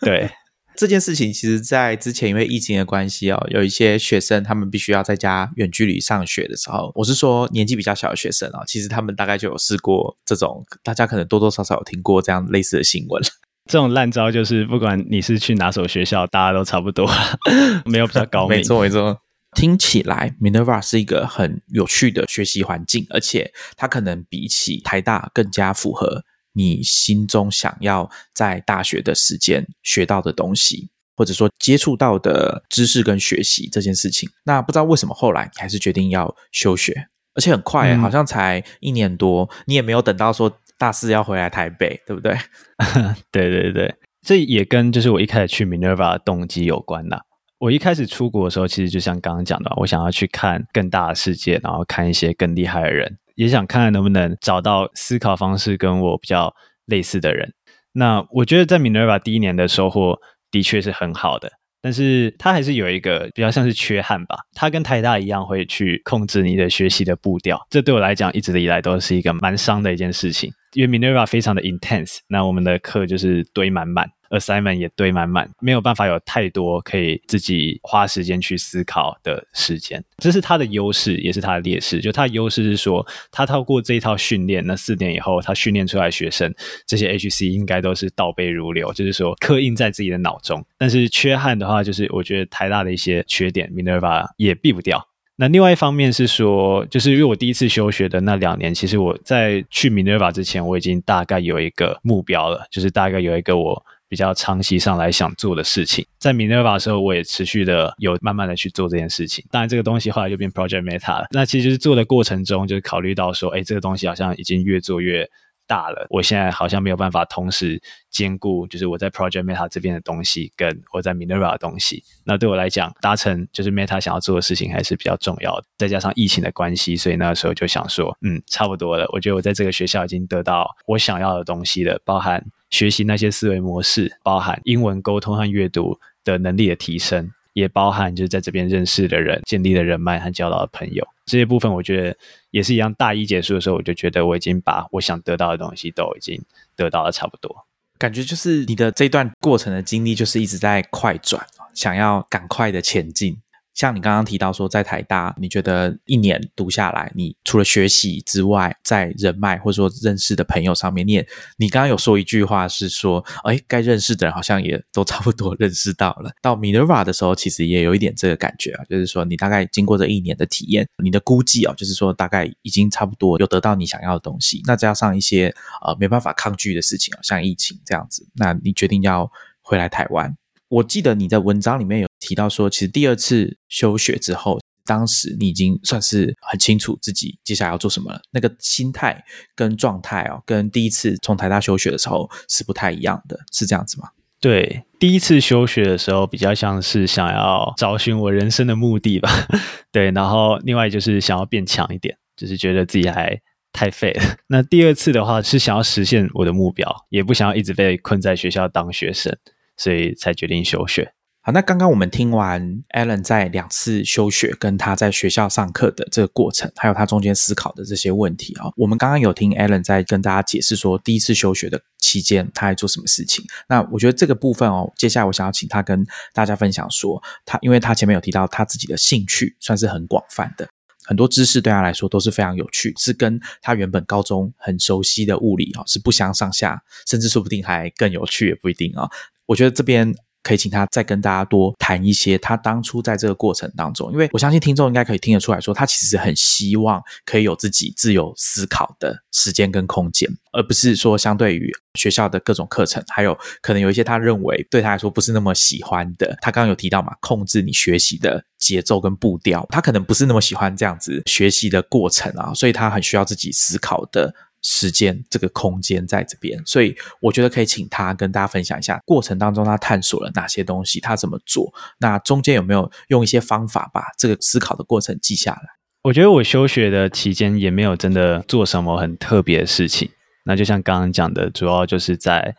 Speaker 2: 对。
Speaker 1: 这件事情其实，在之前因为疫情的关系哦，有一些学生他们必须要在家远距离上学的时候，我是说年纪比较小的学生啊，其实他们大概就有试过这种，大家可能多多少少有听过这样类似的新闻。[laughs]
Speaker 2: 这种烂招就是，不管你是去哪所学校，大家都差不多，[laughs] 没有比较高明。
Speaker 1: 没错没 [laughs] 错，听起来 Minerva 是一个很有趣的学习环境，而且它可能比起台大更加符合。你心中想要在大学的时间学到的东西，或者说接触到的知识跟学习这件事情，那不知道为什么后来你还是决定要休学，而且很快，好像才一年多，你也没有等到说大四要回来台北，对不对？[laughs]
Speaker 2: 对对对，这也跟就是我一开始去 Minerva 的动机有关呐。我一开始出国的时候，其实就像刚刚讲的，我想要去看更大的世界，然后看一些更厉害的人。也想看看能不能找到思考方式跟我比较类似的人。那我觉得在 Minerva 第一年的收获的确是很好的，但是它还是有一个比较像是缺憾吧。它跟台大一样会去控制你的学习的步调，这对我来讲一直以来都是一个蛮伤的一件事情。因为 Minerva 非常的 intense，那我们的课就是堆满满。Assignment 也堆满满，没有办法有太多可以自己花时间去思考的时间，这是他的优势，也是他的劣势。就他的优势是说，他透过这一套训练，那四年以后他训练出来学生，这些 HC 应该都是倒背如流，就是说刻印在自己的脑中。但是缺憾的话，就是我觉得台大的一些缺点，Minerva 也避不掉。那另外一方面是说，就是因为我第一次休学的那两年，其实我在去 Minerva 之前，我已经大概有一个目标了，就是大概有一个我。比较长期上来想做的事情，在 Minerva 的时候，我也持续的有慢慢的去做这件事情。当然，这个东西后来就变 Project Meta 了。那其实是做的过程中，就是考虑到说，哎，这个东西好像已经越做越。大了，我现在好像没有办法同时兼顾，就是我在 Project Meta 这边的东西，跟我在 Minerva 的东西。那对我来讲，达成就是 Meta 想要做的事情还是比较重要的。再加上疫情的关系，所以那个时候就想说，嗯，差不多了。我觉得我在这个学校已经得到我想要的东西了，包含学习那些思维模式，包含英文沟通和阅读的能力的提升。也包含就是在这边认识的人、建立的人脉和交到的朋友这些部分，我觉得也是一样。大一结束的时候，我就觉得我已经把我想得到的东西都已经得到了差不多。
Speaker 1: 感觉就是你的这段过程的经历，就是一直在快转，想要赶快的前进。像你刚刚提到说，在台大，你觉得一年读下来，你除了学习之外，在人脉或者说认识的朋友上面，你也你刚刚有说一句话是说，哎，该认识的人好像也都差不多认识到了。到 Minerva 的时候，其实也有一点这个感觉啊，就是说你大概经过这一年的体验，你的估计啊，就是说大概已经差不多有得到你想要的东西。那加上一些呃没办法抗拒的事情啊，像疫情这样子，那你决定要回来台湾。我记得你在文章里面有提到说，其实第二次休学之后，当时你已经算是很清楚自己接下来要做什么了。那个心态跟状态哦，跟第一次从台大休学的时候是不太一样的，是这样子吗？
Speaker 2: 对，第一次休学的时候比较像是想要找寻我人生的目的吧。[laughs] 对，然后另外就是想要变强一点，就是觉得自己还太废了。[laughs] 那第二次的话是想要实现我的目标，也不想要一直被困在学校当学生。所以才决定休学。
Speaker 1: 好，那刚刚我们听完 Alan 在两次休学跟他在学校上课的这个过程，还有他中间思考的这些问题啊，我们刚刚有听 Alan 在跟大家解释说，第一次休学的期间他在做什么事情。那我觉得这个部分哦，接下来我想要请他跟大家分享说，他因为他前面有提到他自己的兴趣算是很广泛的，很多知识对他来说都是非常有趣，是跟他原本高中很熟悉的物理啊是不相上下，甚至说不定还更有趣也不一定啊。我觉得这边可以请他再跟大家多谈一些他当初在这个过程当中，因为我相信听众应该可以听得出来说，他其实很希望可以有自己自由思考的时间跟空间，而不是说相对于学校的各种课程，还有可能有一些他认为对他来说不是那么喜欢的。他刚刚有提到嘛，控制你学习的节奏跟步调，他可能不是那么喜欢这样子学习的过程啊，所以他很需要自己思考的。时间这个空间在这边，所以我觉得可以请他跟大家分享一下过程当中他探索了哪些东西，他怎么做，那中间有没有用一些方法把这个思考的过程记下来？
Speaker 2: 我觉得我休学的期间也没有真的做什么很特别的事情，那就像刚刚讲的，主要就是在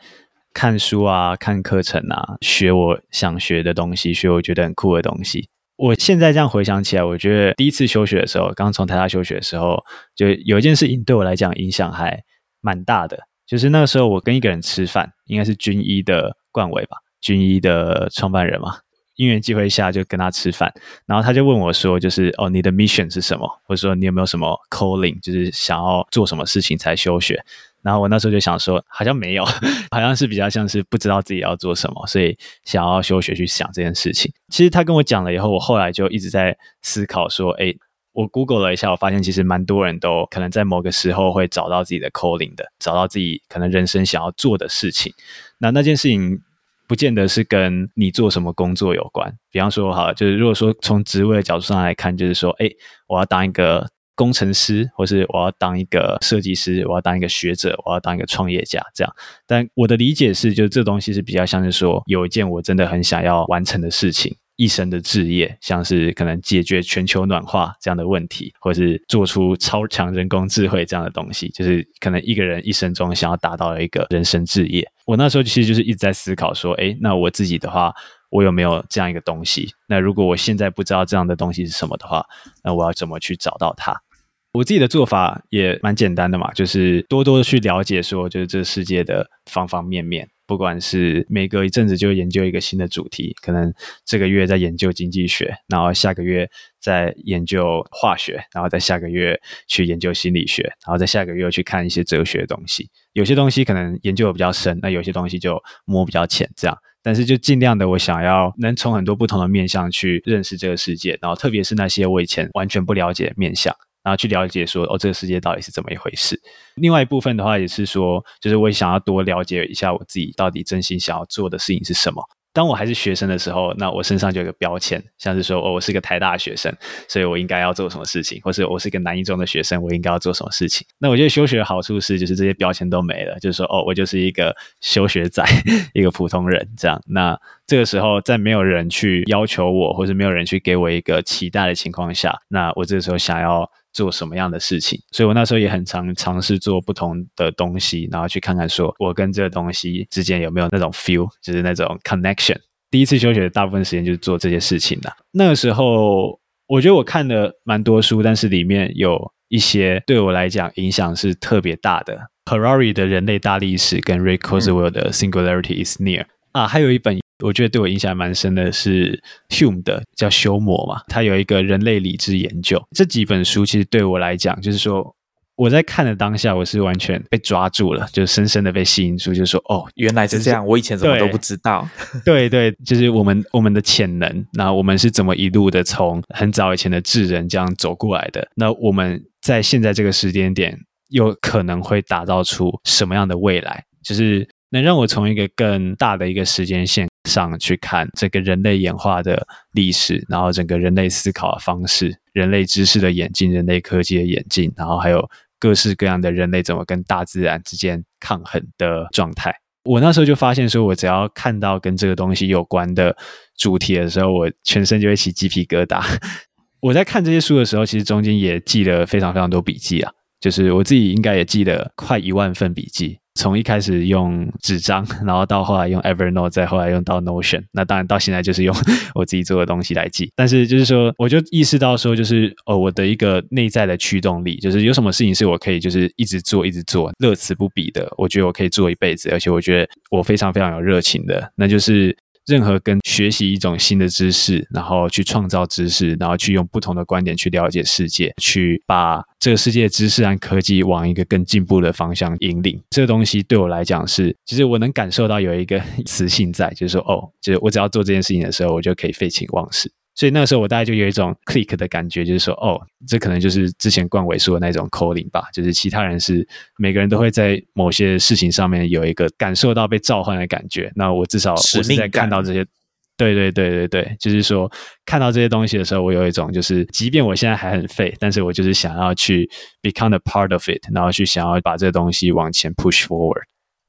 Speaker 2: 看书啊、看课程啊、学我想学的东西，学我觉得很酷的东西。我现在这样回想起来，我觉得第一次休学的时候，刚从台大休学的时候，就有一件事情对我来讲影响还蛮大的。就是那个时候，我跟一个人吃饭，应该是军医的冠伟吧，军医的创办人嘛。因缘机会下就跟他吃饭，然后他就问我说：“就是哦，你的 mission 是什么？或者说你有没有什么 calling，就是想要做什么事情才休学？”然后我那时候就想说，好像没有，[laughs] 好像是比较像是不知道自己要做什么，所以想要休学去想这件事情。其实他跟我讲了以后，我后来就一直在思考说，哎，我 Google 了一下，我发现其实蛮多人都可能在某个时候会找到自己的 calling 的，找到自己可能人生想要做的事情。那那件事情不见得是跟你做什么工作有关。比方说，好，就是如果说从职位的角度上来看，就是说，哎，我要当一个。工程师，或是我要当一个设计师，我要当一个学者，我要当一个创业家，这样。但我的理解是，就这东西是比较像是说，有一件我真的很想要完成的事情，一生的志业，像是可能解决全球暖化这样的问题，或是做出超强人工智慧这样的东西，就是可能一个人一生中想要达到的一个人生志业。我那时候其实就是一直在思考说，哎，那我自己的话。我有没有这样一个东西？那如果我现在不知道这样的东西是什么的话，那我要怎么去找到它？我自己的做法也蛮简单的嘛，就是多多的去了解，说就是这世界的方方面面。不管是每隔一阵子就研究一个新的主题，可能这个月在研究经济学，然后下个月在研究化学，然后在下个月去研究心理学，然后在下个月去看一些哲学的东西。有些东西可能研究的比较深，那有些东西就摸比较浅，这样。但是就尽量的，我想要能从很多不同的面向去认识这个世界，然后特别是那些我以前完全不了解的面向。然后去了解说哦，这个世界到底是怎么一回事。另外一部分的话，也是说，就是我想要多了解一下我自己到底真心想要做的事情是什么。当我还是学生的时候，那我身上就有个标签，像是说哦，我是个台大学生，所以我应该要做什么事情，或是我是个南一中的学生，我应该要做什么事情。那我觉得休学的好处是，就是这些标签都没了，就是说哦，我就是一个休学仔，[laughs] 一个普通人这样。那这个时候，在没有人去要求我，或是没有人去给我一个期待的情况下，那我这个时候想要。做什么样的事情？所以我那时候也很常尝试做不同的东西，然后去看看说我跟这个东西之间有没有那种 feel，就是那种 connection。第一次休学，大部分时间就是做这些事情的。那个时候，我觉得我看了蛮多书，但是里面有一些对我来讲影响是特别大的。Harari 的人类大历史跟 Ray Kurzweil 的 Singularity is Near 啊，还有一本。我觉得对我影响蛮深的是 Hume 的叫修魔嘛，他有一个人类理智研究。这几本书其实对我来讲，就是说我在看的当下，我是完全被抓住了，就深深的被吸引住，就是说哦，
Speaker 1: 原来是这样，我以前怎么都不知道。[laughs] [laughs]
Speaker 2: 对对，就是我们我们的潜能，那我们是怎么一路的从很早以前的智人这样走过来的？那我们在现在这个时间点，又可能会打造出什么样的未来？就是能让我从一个更大的一个时间线。上去看这个人类演化的历史，然后整个人类思考的方式、人类知识的演进、人类科技的演进，然后还有各式各样的人类怎么跟大自然之间抗衡的状态。我那时候就发现，说我只要看到跟这个东西有关的主题的时候，我全身就会起鸡皮疙瘩。[laughs] 我在看这些书的时候，其实中间也记了非常非常多笔记啊，就是我自己应该也记了快一万份笔记。从一开始用纸张，[laughs] 然后到后来用 Evernote，再后来用到 Notion，那当然到现在就是用 [laughs] 我自己做的东西来记。但是就是说，我就意识到说，就是哦，我的一个内在的驱动力，就是有什么事情是我可以就是一直做、一直做、乐此不彼的。我觉得我可以做一辈子，而且我觉得我非常非常有热情的，那就是任何跟学习一种新的知识，然后去创造知识，然后去用不同的观点去了解世界，去把这个世界的知识和科技往一个更进步的方向引领。这个东西对我来讲是，其实我能感受到有一个 [laughs] 磁性在，就是说，哦，就是我只要做这件事情的时候，我就可以废寝忘食。所以那个时候我大概就有一种 click 的感觉，就是说，哦，这可能就是之前冠伟说的那种 calling 吧，就是其他人是每个人都会在某些事情上面有一个感受到被召唤的感觉。那我至少我是在看到这些，对对对对对，就是说看到这些东西的时候，我有一种就是，即便我现在还很废，但是我就是想要去 become a part of it，然后去想要把这个东西往前 push forward。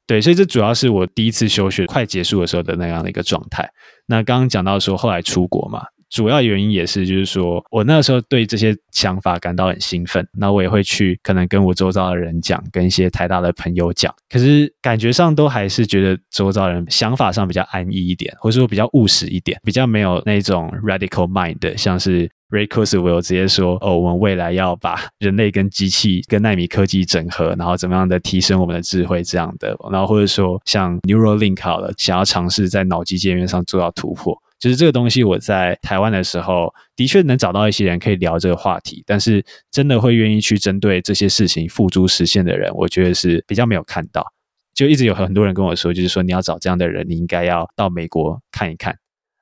Speaker 2: 对，所以这主要是我第一次休学快结束的时候的那样的一个状态。那刚刚讲到说后来出国嘛。主要原因也是，就是说我那时候对这些想法感到很兴奋，那我也会去可能跟我周遭的人讲，跟一些台大的朋友讲，可是感觉上都还是觉得周遭人想法上比较安逸一点，或者说比较务实一点，比较没有那种 [laughs] radical mind，像是 Ray Kurzweil 直接说，哦，我们未来要把人类跟机器跟纳米科技整合，然后怎么样的提升我们的智慧这样的，然后或者说像 Neuralink 好了，想要尝试在脑机界面上做到突破。就是这个东西，我在台湾的时候，的确能找到一些人可以聊这个话题，但是真的会愿意去针对这些事情付诸实现的人，我觉得是比较没有看到。就一直有很多人跟我说，就是说你要找这样的人，你应该要到美国看一看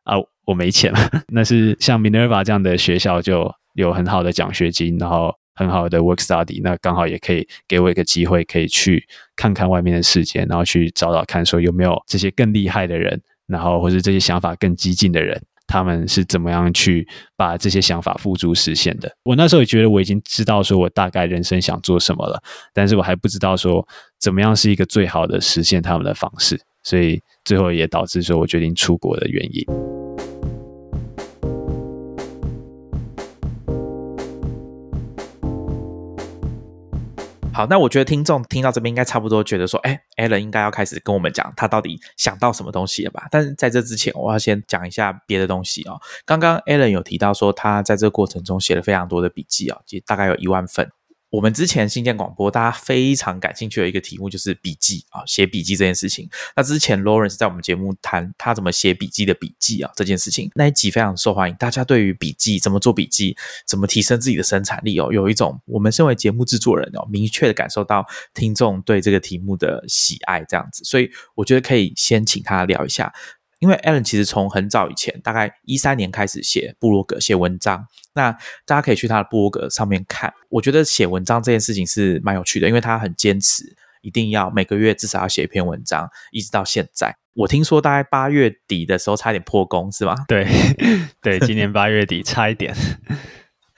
Speaker 2: 啊。我没钱了，[laughs] 那是像 Minerva 这样的学校就有很好的奖学金，然后很好的 work study，那刚好也可以给我一个机会，可以去看看外面的世界，然后去找找看，说有没有这些更厉害的人。然后，或是这些想法更激进的人，他们是怎么样去把这些想法付诸实现的？我那时候也觉得我已经知道说我大概人生想做什么了，但是我还不知道说怎么样是一个最好的实现他们的方式，所以最后也导致说我决定出国的原因。
Speaker 1: 好，那我觉得听众听到这边应该差不多觉得说，哎，Allen 应该要开始跟我们讲他到底想到什么东西了吧？但是在这之前，我要先讲一下别的东西哦。刚刚 Allen 有提到说，他在这个过程中写了非常多的笔记啊，就大概有一万份。我们之前新建广播，大家非常感兴趣的一个题目就是笔记啊，写笔记这件事情。那之前 Lawrence 在我们节目谈他怎么写笔记的笔记啊，这件事情那一集非常受欢迎。大家对于笔记怎么做笔记，怎么提升自己的生产力哦，有一种我们身为节目制作人哦，明确的感受到听众对这个题目的喜爱这样子。所以我觉得可以先请他聊一下。因为 Allen 其实从很早以前，大概一三年开始写部落格、写文章。那大家可以去他的部落格上面看。我觉得写文章这件事情是蛮有趣的，因为他很坚持，一定要每个月至少要写一篇文章，一直到现在。我听说大概八月底的时候差点破功，是吗？
Speaker 2: 对，[laughs] 对，今年八月底差一点。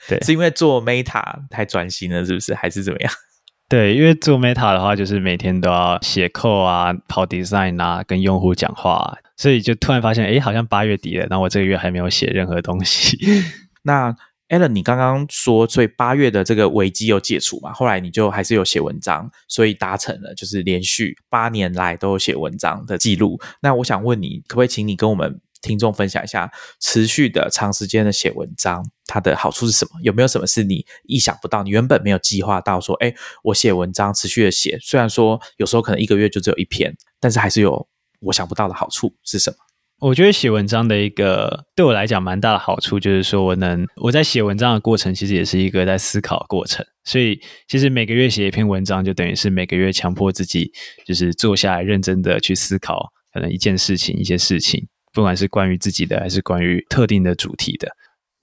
Speaker 2: 对，
Speaker 1: 是因为做 Meta 太专心了，是不是？还是怎么样？[laughs]
Speaker 2: 对，因为做 Meta 的话，就是每天都要写 code 啊，跑 design 啊，跟用户讲话，所以就突然发现，哎，好像八月底了，那我这个月还没有写任何东西。[laughs]
Speaker 1: 那 Alan，你刚刚说，所以八月的这个危机有解除嘛？后来你就还是有写文章，所以达成了就是连续八年来都有写文章的记录。那我想问你，可不可以请你跟我们？听众分享一下，持续的长时间的写文章，它的好处是什么？有没有什么是你意想不到？你原本没有计划到说，哎，我写文章持续的写，虽然说有时候可能一个月就只有一篇，但是还是有我想不到的好处是什么？
Speaker 2: 我觉得写文章的一个对我来讲蛮大的好处，就是说我能我在写文章的过程，其实也是一个在思考的过程。所以其实每个月写一篇文章，就等于是每个月强迫自己，就是坐下来认真的去思考，可能一件事情、一些事情。不管是关于自己的，还是关于特定的主题的，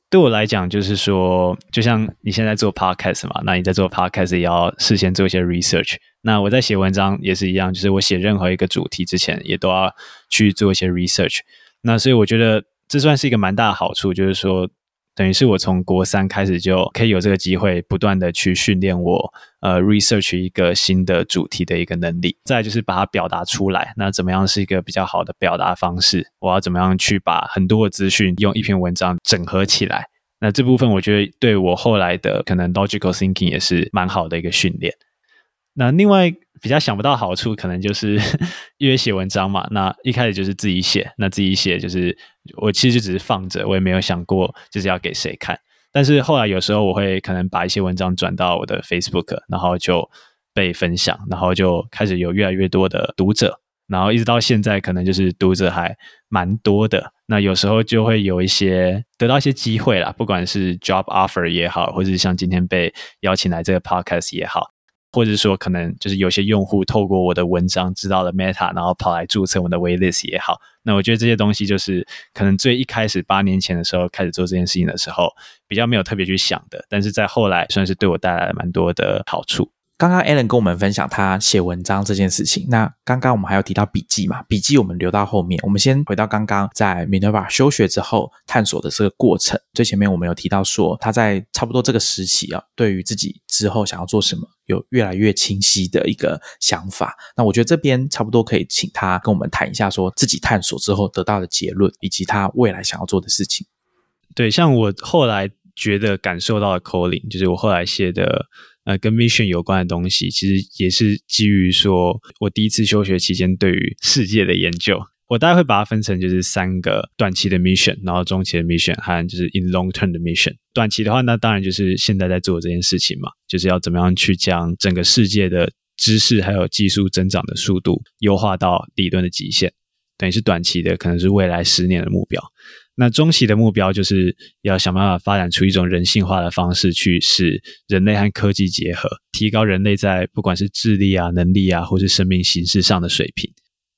Speaker 2: 对我来讲，就是说，就像你现在做 podcast 嘛，那你在做 podcast 也要事先做一些 research。那我在写文章也是一样，就是我写任何一个主题之前，也都要去做一些 research。那所以我觉得这算是一个蛮大的好处，就是说。等于是我从国三开始就可以有这个机会，不断的去训练我呃 research 一个新的主题的一个能力。再就是把它表达出来，那怎么样是一个比较好的表达方式？我要怎么样去把很多的资讯用一篇文章整合起来？那这部分我觉得对我后来的可能 logical thinking 也是蛮好的一个训练。那另外比较想不到好处，可能就是 [laughs] 因为写文章嘛。那一开始就是自己写，那自己写就是我其实就只是放着，我也没有想过就是要给谁看。但是后来有时候我会可能把一些文章转到我的 Facebook，然后就被分享，然后就开始有越来越多的读者。然后一直到现在，可能就是读者还蛮多的。那有时候就会有一些得到一些机会啦，不管是 job offer 也好，或者是像今天被邀请来这个 podcast 也好，或者说可能就是有些用户透过我的文章知道了 Meta，然后跑来注册我的 waitlist 也好。那我觉得这些东西就是可能最一开始八年前的时候开始做这件事情的时候，比较没有特别去想的，但是在后来算是对我带来了蛮多的好处。
Speaker 1: 刚刚 Alan 跟我们分享他写文章这件事情，那刚刚我们还有提到笔记嘛？笔记我们留到后面，我们先回到刚刚在 Minerva 休学之后探索的这个过程。最前面我们有提到说，他在差不多这个时期啊，对于自己之后想要做什么，有越来越清晰的一个想法。那我觉得这边差不多可以请他跟我们谈一下，说自己探索之后得到的结论，以及他未来想要做的事情。
Speaker 2: 对，像我后来觉得感受到的 calling，就是我后来写的。呃，跟 mission 有关的东西，其实也是基于说我第一次休学期间对于世界的研究。我大概会把它分成就是三个短期的 mission，然后中期的 mission 和就是 in long term 的 mission。短期的话，那当然就是现在在做这件事情嘛，就是要怎么样去将整个世界的知识还有技术增长的速度优化到理论的极限，等于是短期的，可能是未来十年的目标。那中期的目标就是要想办法发展出一种人性化的方式，去使人类和科技结合，提高人类在不管是智力啊、能力啊，或是生命形式上的水平。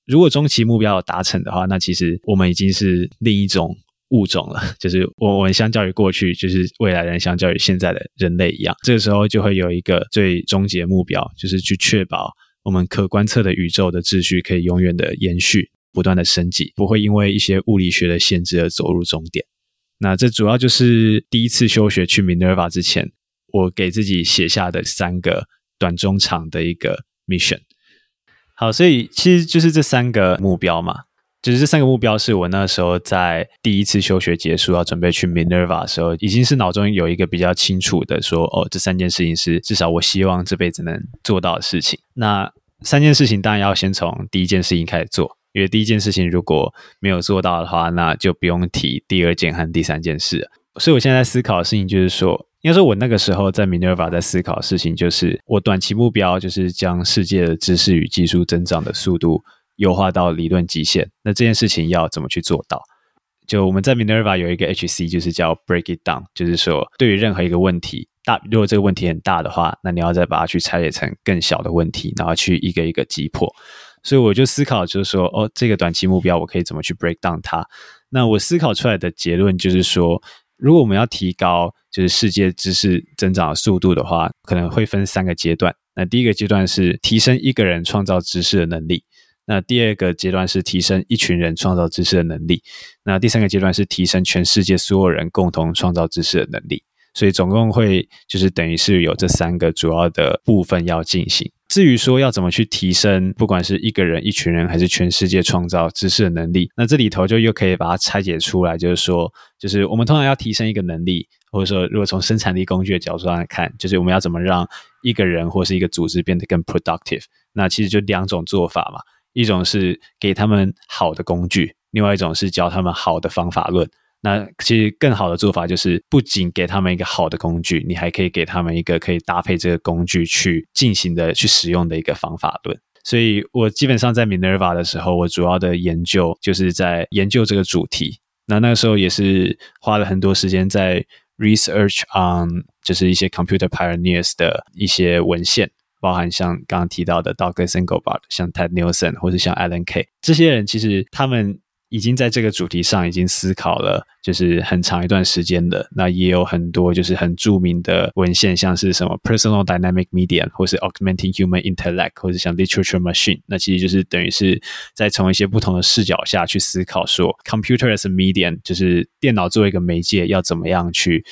Speaker 2: 如果中期目标达成的话，那其实我们已经是另一种物种了，就是我我们相较于过去，就是未来人相较于现在的人类一样。这个时候就会有一个最终极的目标，就是去确保我们可观测的宇宙的秩序可以永远的延续。不断的升级，不会因为一些物理学的限制而走入终点。那这主要就是第一次休学去 Minerva 之前，我给自己写下的三个短中长的一个 mission。好，所以其实就是这三个目标嘛，就是这三个目标是我那时候在第一次休学结束要准备去 Minerva 的时候，已经是脑中有一个比较清楚的说，哦，这三件事情是至少我希望这辈子能做到的事情。那三件事情当然要先从第一件事情开始做。因为第一件事情如果没有做到的话，那就不用提第二件和第三件事。所以我现在在思考的事情就是说，应该说我那个时候在 Minerva 在思考的事情就是，我短期目标就是将世界的知识与技术增长的速度优化到理论极限。那这件事情要怎么去做到？就我们在 Minerva 有一个 HC，就是叫 Break It Down，就是说对于任何一个问题大，如果这个问题很大的话，那你要再把它去拆解成更小的问题，然后去一个一个击破。所以我就思考，就是说，哦，这个短期目标我可以怎么去 break down 它？那我思考出来的结论就是说，如果我们要提高就是世界知识增长的速度的话，可能会分三个阶段。那第一个阶段是提升一个人创造知识的能力，那第二个阶段是提升一群人创造知识的能力，那第三个阶段是提升全世界所有人共同创造知识的能力。所以总共会就是等于是有这三个主要的部分要进行。至于说要怎么去提升，不管是一个人、一群人，还是全世界创造知识的能力，那这里头就又可以把它拆解出来，就是说，就是我们通常要提升一个能力，或者说，如果从生产力工具的角度上来看，就是我们要怎么让一个人或是一个组织变得更 productive。那其实就两种做法嘛，一种是给他们好的工具，另外一种是教他们好的方法论。那其实更好的做法就是，不仅给他们一个好的工具，你还可以给他们一个可以搭配这个工具去进行的、去使用的一个方法论。所以我基本上在 Minerva 的时候，我主要的研究就是在研究这个主题。那那个时候也是花了很多时间在 research on，就是一些 computer pioneers 的一些文献，包含像刚刚提到的 Douglas Engelbart、像 Ted Nelson 或者像 Alan Kay 这些人，其实他们。已经在这个主题上已经思考了，就是很长一段时间的。那也有很多就是很著名的文献，像是什么 Personal Dynamic media 或是 Augmenting Human Intellect，或者像 Literature Machine。那其实就是等于是在从一些不同的视角下去思考，说 Computer as a Medium，就是电脑作为一个媒介，要怎么样去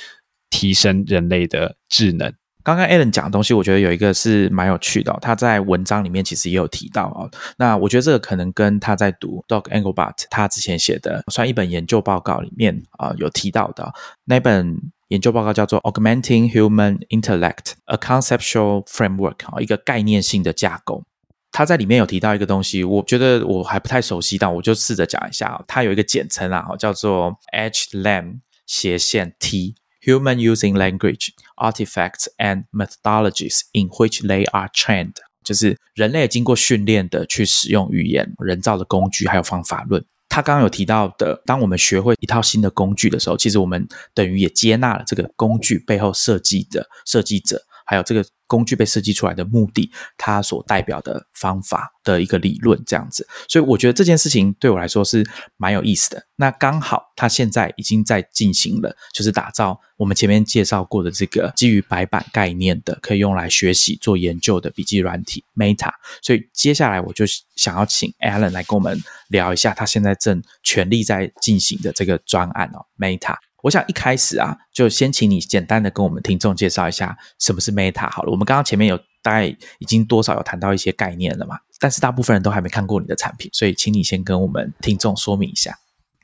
Speaker 2: 提升人类的智能。
Speaker 1: 刚刚 Alan 讲的东西，我觉得有一个是蛮有趣的。他在文章里面其实也有提到啊。那我觉得这个可能跟他在读 Doug Engelbart 他之前写的算一本研究报告里面啊有提到的那本研究报告叫做 Augmenting Human Intellect: A Conceptual Framework 啊，一个概念性的架构。他在里面有提到一个东西，我觉得我还不太熟悉，但我就试着讲一下。它有一个简称啊，叫做 HLAM 斜线 T。Human using language, artifacts, and methodologies in which they are trained，就是人类经过训练的去使用语言、人造的工具还有方法论。他刚刚有提到的，当我们学会一套新的工具的时候，其实我们等于也接纳了这个工具背后设计的设计者，还有这个。工具被设计出来的目的，它所代表的方法的一个理论，这样子，所以我觉得这件事情对我来说是蛮有意思的。那刚好，它现在已经在进行了，就是打造我们前面介绍过的这个基于白板概念的，可以用来学习做研究的笔记软体 Meta。所以接下来我就想要请 Alan 来跟我们聊一下，他现在正全力在进行的这个专案哦，Meta。我想一开始啊，就先请你简单的跟我们听众介绍一下什么是 Meta 好了。我们刚刚前面有大概已经多少有谈到一些概念了嘛，但是大部分人都还没看过你的产品，所以请你先跟我们听众说明一下。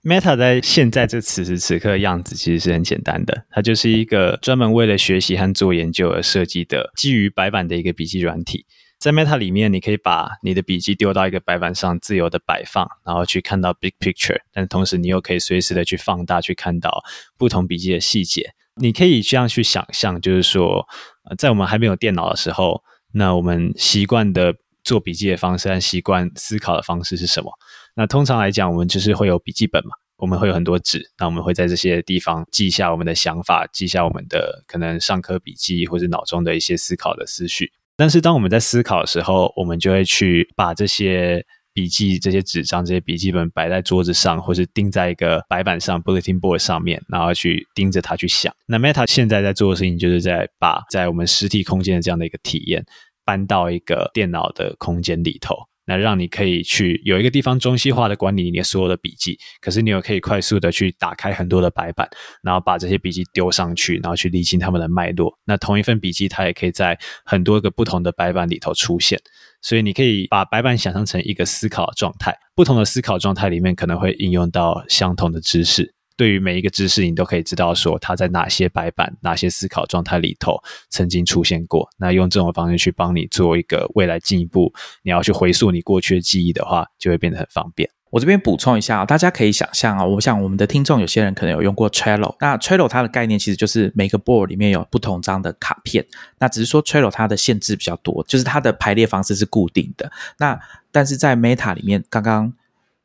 Speaker 2: Meta 在现在这此时此刻的样子其实是很简单的，它就是一个专门为了学习和做研究而设计的基于白板的一个笔记软体。在 Meta 里面，你可以把你的笔记丢到一个白板上，自由的摆放，然后去看到 big picture。但同时，你又可以随时的去放大，去看到不同笔记的细节。你可以这样去想象，就是说，在我们还没有电脑的时候，那我们习惯的做笔记的方式和习惯思考的方式是什么？那通常来讲，我们就是会有笔记本嘛，我们会有很多纸，那我们会在这些地方记下我们的想法，记下我们的可能上课笔记或者脑中的一些思考的思绪。但是当我们在思考的时候，我们就会去把这些笔记、这些纸张、这些笔记本摆在桌子上，或是钉在一个白板上 （bulletin board） 上面，然后去盯着它去想。那 Meta 现在在做的事情，就是在把在我们实体空间的这样的一个体验搬到一个电脑的空间里头。那让你可以去有一个地方中心化的管理你所有的笔记，可是你又可以快速的去打开很多的白板，然后把这些笔记丢上去，然后去理清他们的脉络。那同一份笔记，它也可以在很多个不同的白板里头出现，所以你可以把白板想象成一个思考状态，不同的思考状态里面可能会应用到相同的知识。对于每一个知识，你都可以知道说它在哪些白板、哪些思考状态里头曾经出现过。那用这种方式去帮你做一个未来进一步，你要去回溯你过去的记忆的话，就会变得很方便。
Speaker 1: 我这边补充一下，大家可以想象啊，我想我们的听众有些人可能有用过 Trello，那 Trello 它的概念其实就是每个 board 里面有不同张的卡片，那只是说 Trello 它的限制比较多，就是它的排列方式是固定的。那但是在 Meta 里面，刚刚。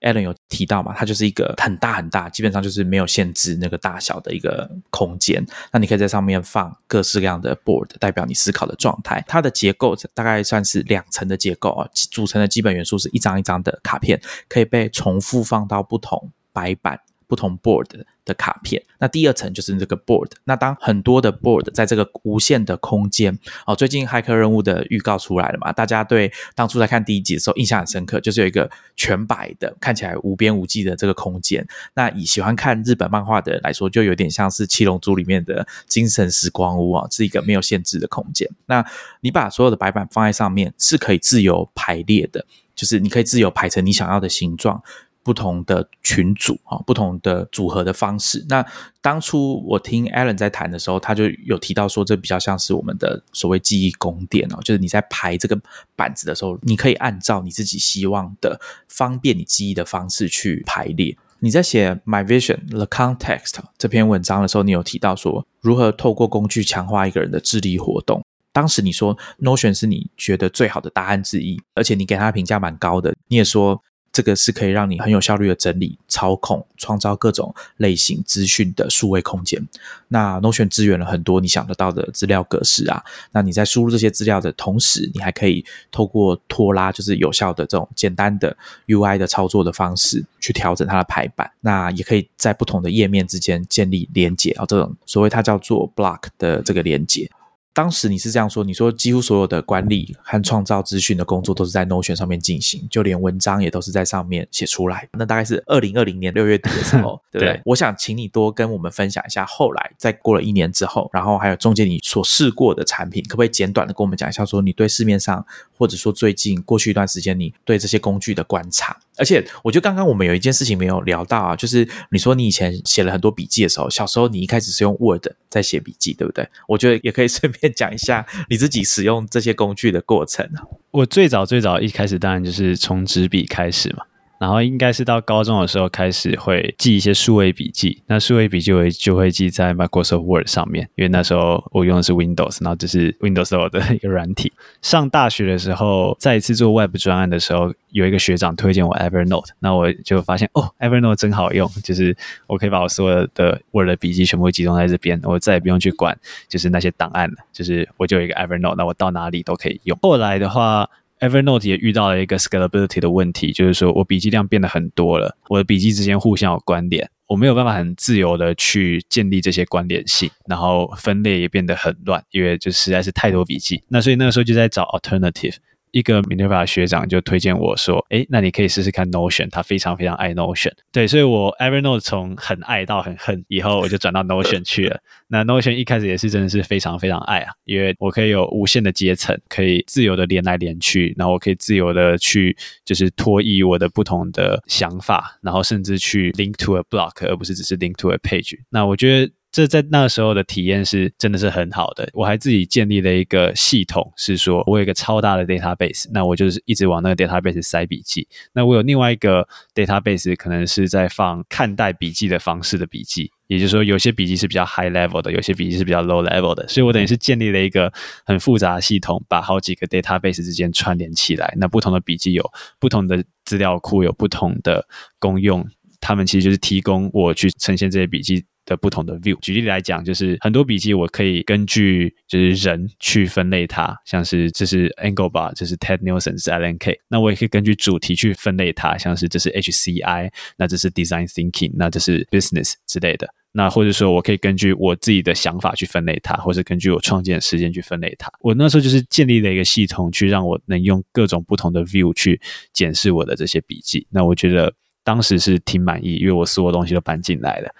Speaker 1: Allen 有提到嘛？它就是一个很大很大，基本上就是没有限制那个大小的一个空间。那你可以在上面放各式各样的 board，代表你思考的状态。它的结构大概算是两层的结构啊，组成的基本元素是一张一张的卡片，可以被重复放到不同白板。不同 board 的卡片，那第二层就是这个 board。那当很多的 board 在这个无限的空间哦，最近骇客任务的预告出来了嘛？大家对当初在看第一集的时候印象很深刻，就是有一个全白的、看起来无边无际的这个空间。那以喜欢看日本漫画的人来说，就有点像是《七龙珠》里面的精神时光屋啊，是一个没有限制的空间。那你把所有的白板放在上面，是可以自由排列的，就是你可以自由排成你想要的形状。不同的群组啊，不同的组合的方式。那当初我听 Alan 在谈的时候，他就有提到说，这比较像是我们的所谓记忆宫殿哦，就是你在排这个板子的时候，你可以按照你自己希望的、方便你记忆的方式去排列。你在写 My Vision the Context 这篇文章的时候，你有提到说，如何透过工具强化一个人的智力活动。当时你说 Notion 是你觉得最好的答案之一，而且你给他评价蛮高的。你也说。这个是可以让你很有效率的整理、操控、创造各种类型资讯的数位空间。那 Notion 支援了很多你想得到的资料格式啊。那你在输入这些资料的同时，你还可以透过拖拉，就是有效的这种简单的 UI 的操作的方式，去调整它的排版。那也可以在不同的页面之间建立连接啊，这种所谓它叫做 Block 的这个连接。当时你是这样说，你说几乎所有的管理和创造资讯的工作都是在 Notion 上面进行，就连文章也都是在上面写出来。那大概是二零二零年六月底的时候，[laughs] 对不对？我想请你多跟我们分享一下，后来在过了一年之后，然后还有中间你所试过的产品，可不可以简短的跟我们讲一下，说你对市面上或者说最近过去一段时间你对这些工具的观察？而且我觉得刚刚我们有一件事情没有聊到啊，就是你说你以前写了很多笔记的时候，小时候你一开始是用 Word 在写笔记，对不对？我觉得也可以 [laughs] 顺便。讲一下你自己使用这些工具的过程啊
Speaker 2: 我最早最早一开始当然就是从纸笔开始嘛。然后应该是到高中的时候开始会记一些数位笔记，那数位笔记我就会记在 Microsoft Word 上面，因为那时候我用的是 Windows，然后这是 Windows 的一个软体。上大学的时候，再一次做 Web 专案的时候，有一个学长推荐我 Evernote，那我就发现哦，Evernote 真好用，就是我可以把我所有的 Word 的笔记全部集中在这边，我再也不用去管就是那些档案了，就是我就有一个 Evernote，那我到哪里都可以用。后来的话。Evernote 也遇到了一个 scalability 的问题，就是说我笔记量变得很多了，我的笔记之间互相有关联，我没有办法很自由的去建立这些关联性，然后分类也变得很乱，因为就实在是太多笔记。那所以那个时候就在找 alternative。一个 MIT 法学长就推荐我说：“哎，那你可以试试看 Notion，他非常非常爱 Notion。对，所以我 Evernote 从很爱到很恨，以后我就转到 Notion 去了。[laughs] 那 Notion 一开始也是真的是非常非常爱啊，因为我可以有无限的阶层，可以自由的连来连去，然后我可以自由的去就是脱衣我的不同的想法，然后甚至去 link to a block，而不是只是 link to a page。那我觉得。这在那个时候的体验是真的是很好的。我还自己建立了一个系统，是说我有一个超大的 database，那我就是一直往那个 database 塞笔记。那我有另外一个 database，可能是在放看待笔记的方式的笔记，也就是说，有些笔记是比较 high level 的，有些笔记是比较 low level 的。所以我等于是建立了一个很复杂的系统，把好几个 database 之间串联起来。那不同的笔记有不同的资料库，有不同的功用，他们其实就是提供我去呈现这些笔记。的不同的 view，举例来讲，就是很多笔记我可以根据就是人去分类它，像是这是 Engelbart，这是 Ted Nelson，是 Alan K。那我也可以根据主题去分类它，像是这是 HCI，那这是 Design Thinking，那这是 Business 之类的。那或者说我可以根据我自己的想法去分类它，或者根据我创建的时间去分类它。我那时候就是建立了一个系统，去让我能用各种不同的 view 去检视我的这些笔记。那我觉得当时是挺满意，因为我所有东西都搬进来了。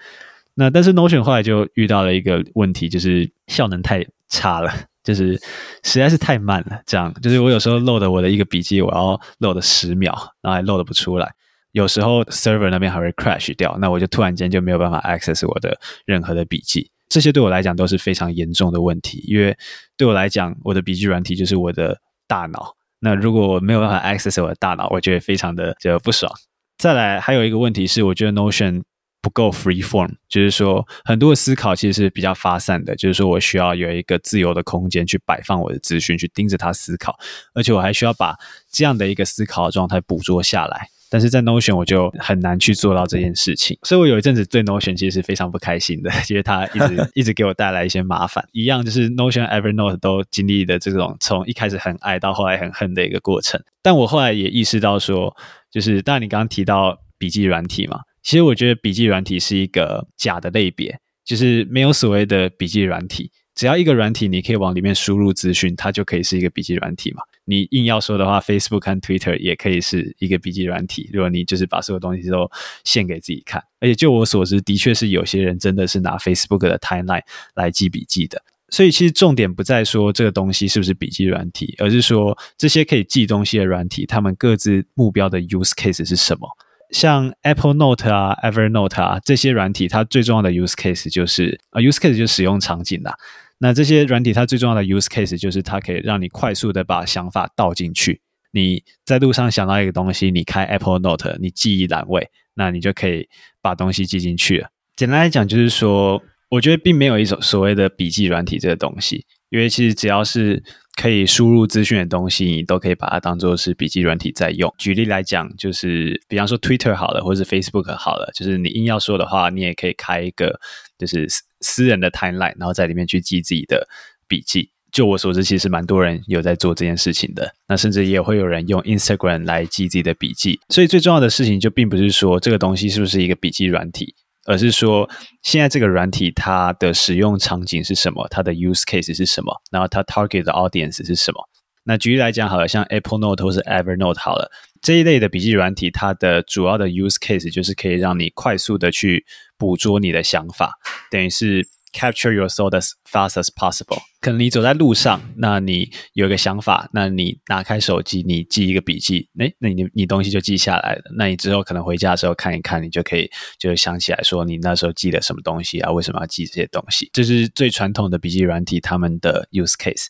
Speaker 2: 那但是 Notion 后来就遇到了一个问题，就是效能太差了，就是实在是太慢了。这样就是我有时候 load 我的一个笔记，我要 load 十秒，然后还 load 不出来。有时候 server 那边还会 crash 掉，那我就突然间就没有办法 access 我的任何的笔记。这些对我来讲都是非常严重的问题，因为对我来讲，我的笔记软体就是我的大脑。那如果我没有办法 access 我的大脑，我觉得非常的就不爽。再来还有一个问题是，我觉得 Notion。不够 free form，就是说很多的思考其实是比较发散的，就是说我需要有一个自由的空间去摆放我的资讯，去盯着它思考，而且我还需要把这样的一个思考的状态捕捉下来。但是在 Notion 我就很难去做到这件事情，所以我有一阵子对 Notion 其实是非常不开心的，[laughs] 因为它一直 [laughs] 一直给我带来一些麻烦。一样就是 Notion、Evernote 都经历的这种从一开始很爱到后来很恨的一个过程。但我后来也意识到说，就是当然你刚刚提到笔记软体嘛。其实我觉得笔记软体是一个假的类别，就是没有所谓的笔记软体。只要一个软体，你可以往里面输入资讯，它就可以是一个笔记软体嘛。你硬要说的话，Facebook 和 Twitter 也可以是一个笔记软体。如果你就是把所有东西都献给自己看，而且就我所知，的确是有些人真的是拿 Facebook 的 timeline 来记笔记的。所以其实重点不在说这个东西是不是笔记软体，而是说这些可以记东西的软体，他们各自目标的 use case 是什么。像 Apple Note 啊、Evernote 啊这些软体，它最重要的 use case 就是啊，use case 就是使用场景啦。那这些软体它最重要的 use case 就是它可以让你快速的把想法倒进去。你在路上想到一个东西，你开 Apple Note，你记忆栏位，那你就可以把东西记进去了。简单来讲，就是说，我觉得并没有一种所谓的笔记软体这个东西，因为其实只要是可以输入资讯的东西，你都可以把它当做是笔记软体在用。举例来讲，就是比方说 Twitter 好了，或者是 Facebook 好了，就是你硬要说的话，你也可以开一个就是私人的 timeline，然后在里面去记自己的笔记。就我所知，其实蛮多人有在做这件事情的。那甚至也会有人用 Instagram 来记自己的笔记。所以最重要的事情就并不是说这个东西是不是一个笔记软体。而是说，现在这个软体它的使用场景是什么？它的 use case 是什么？然后它 target 的 audience 是什么？那举例来讲，好了，像 Apple Note 或是 Evernote 好了，这一类的笔记软体，它的主要的 use case 就是可以让你快速的去捕捉你的想法，等于是。Capture your thought as fast as possible。可能你走在路上，那你有一个想法，那你拿开手机，你记一个笔记，诶，那你你东西就记下来了。那你之后可能回家的时候看一看，你就可以就想起来说你那时候记了什么东西啊？为什么要记这些东西？这是最传统的笔记软体他们的 use case。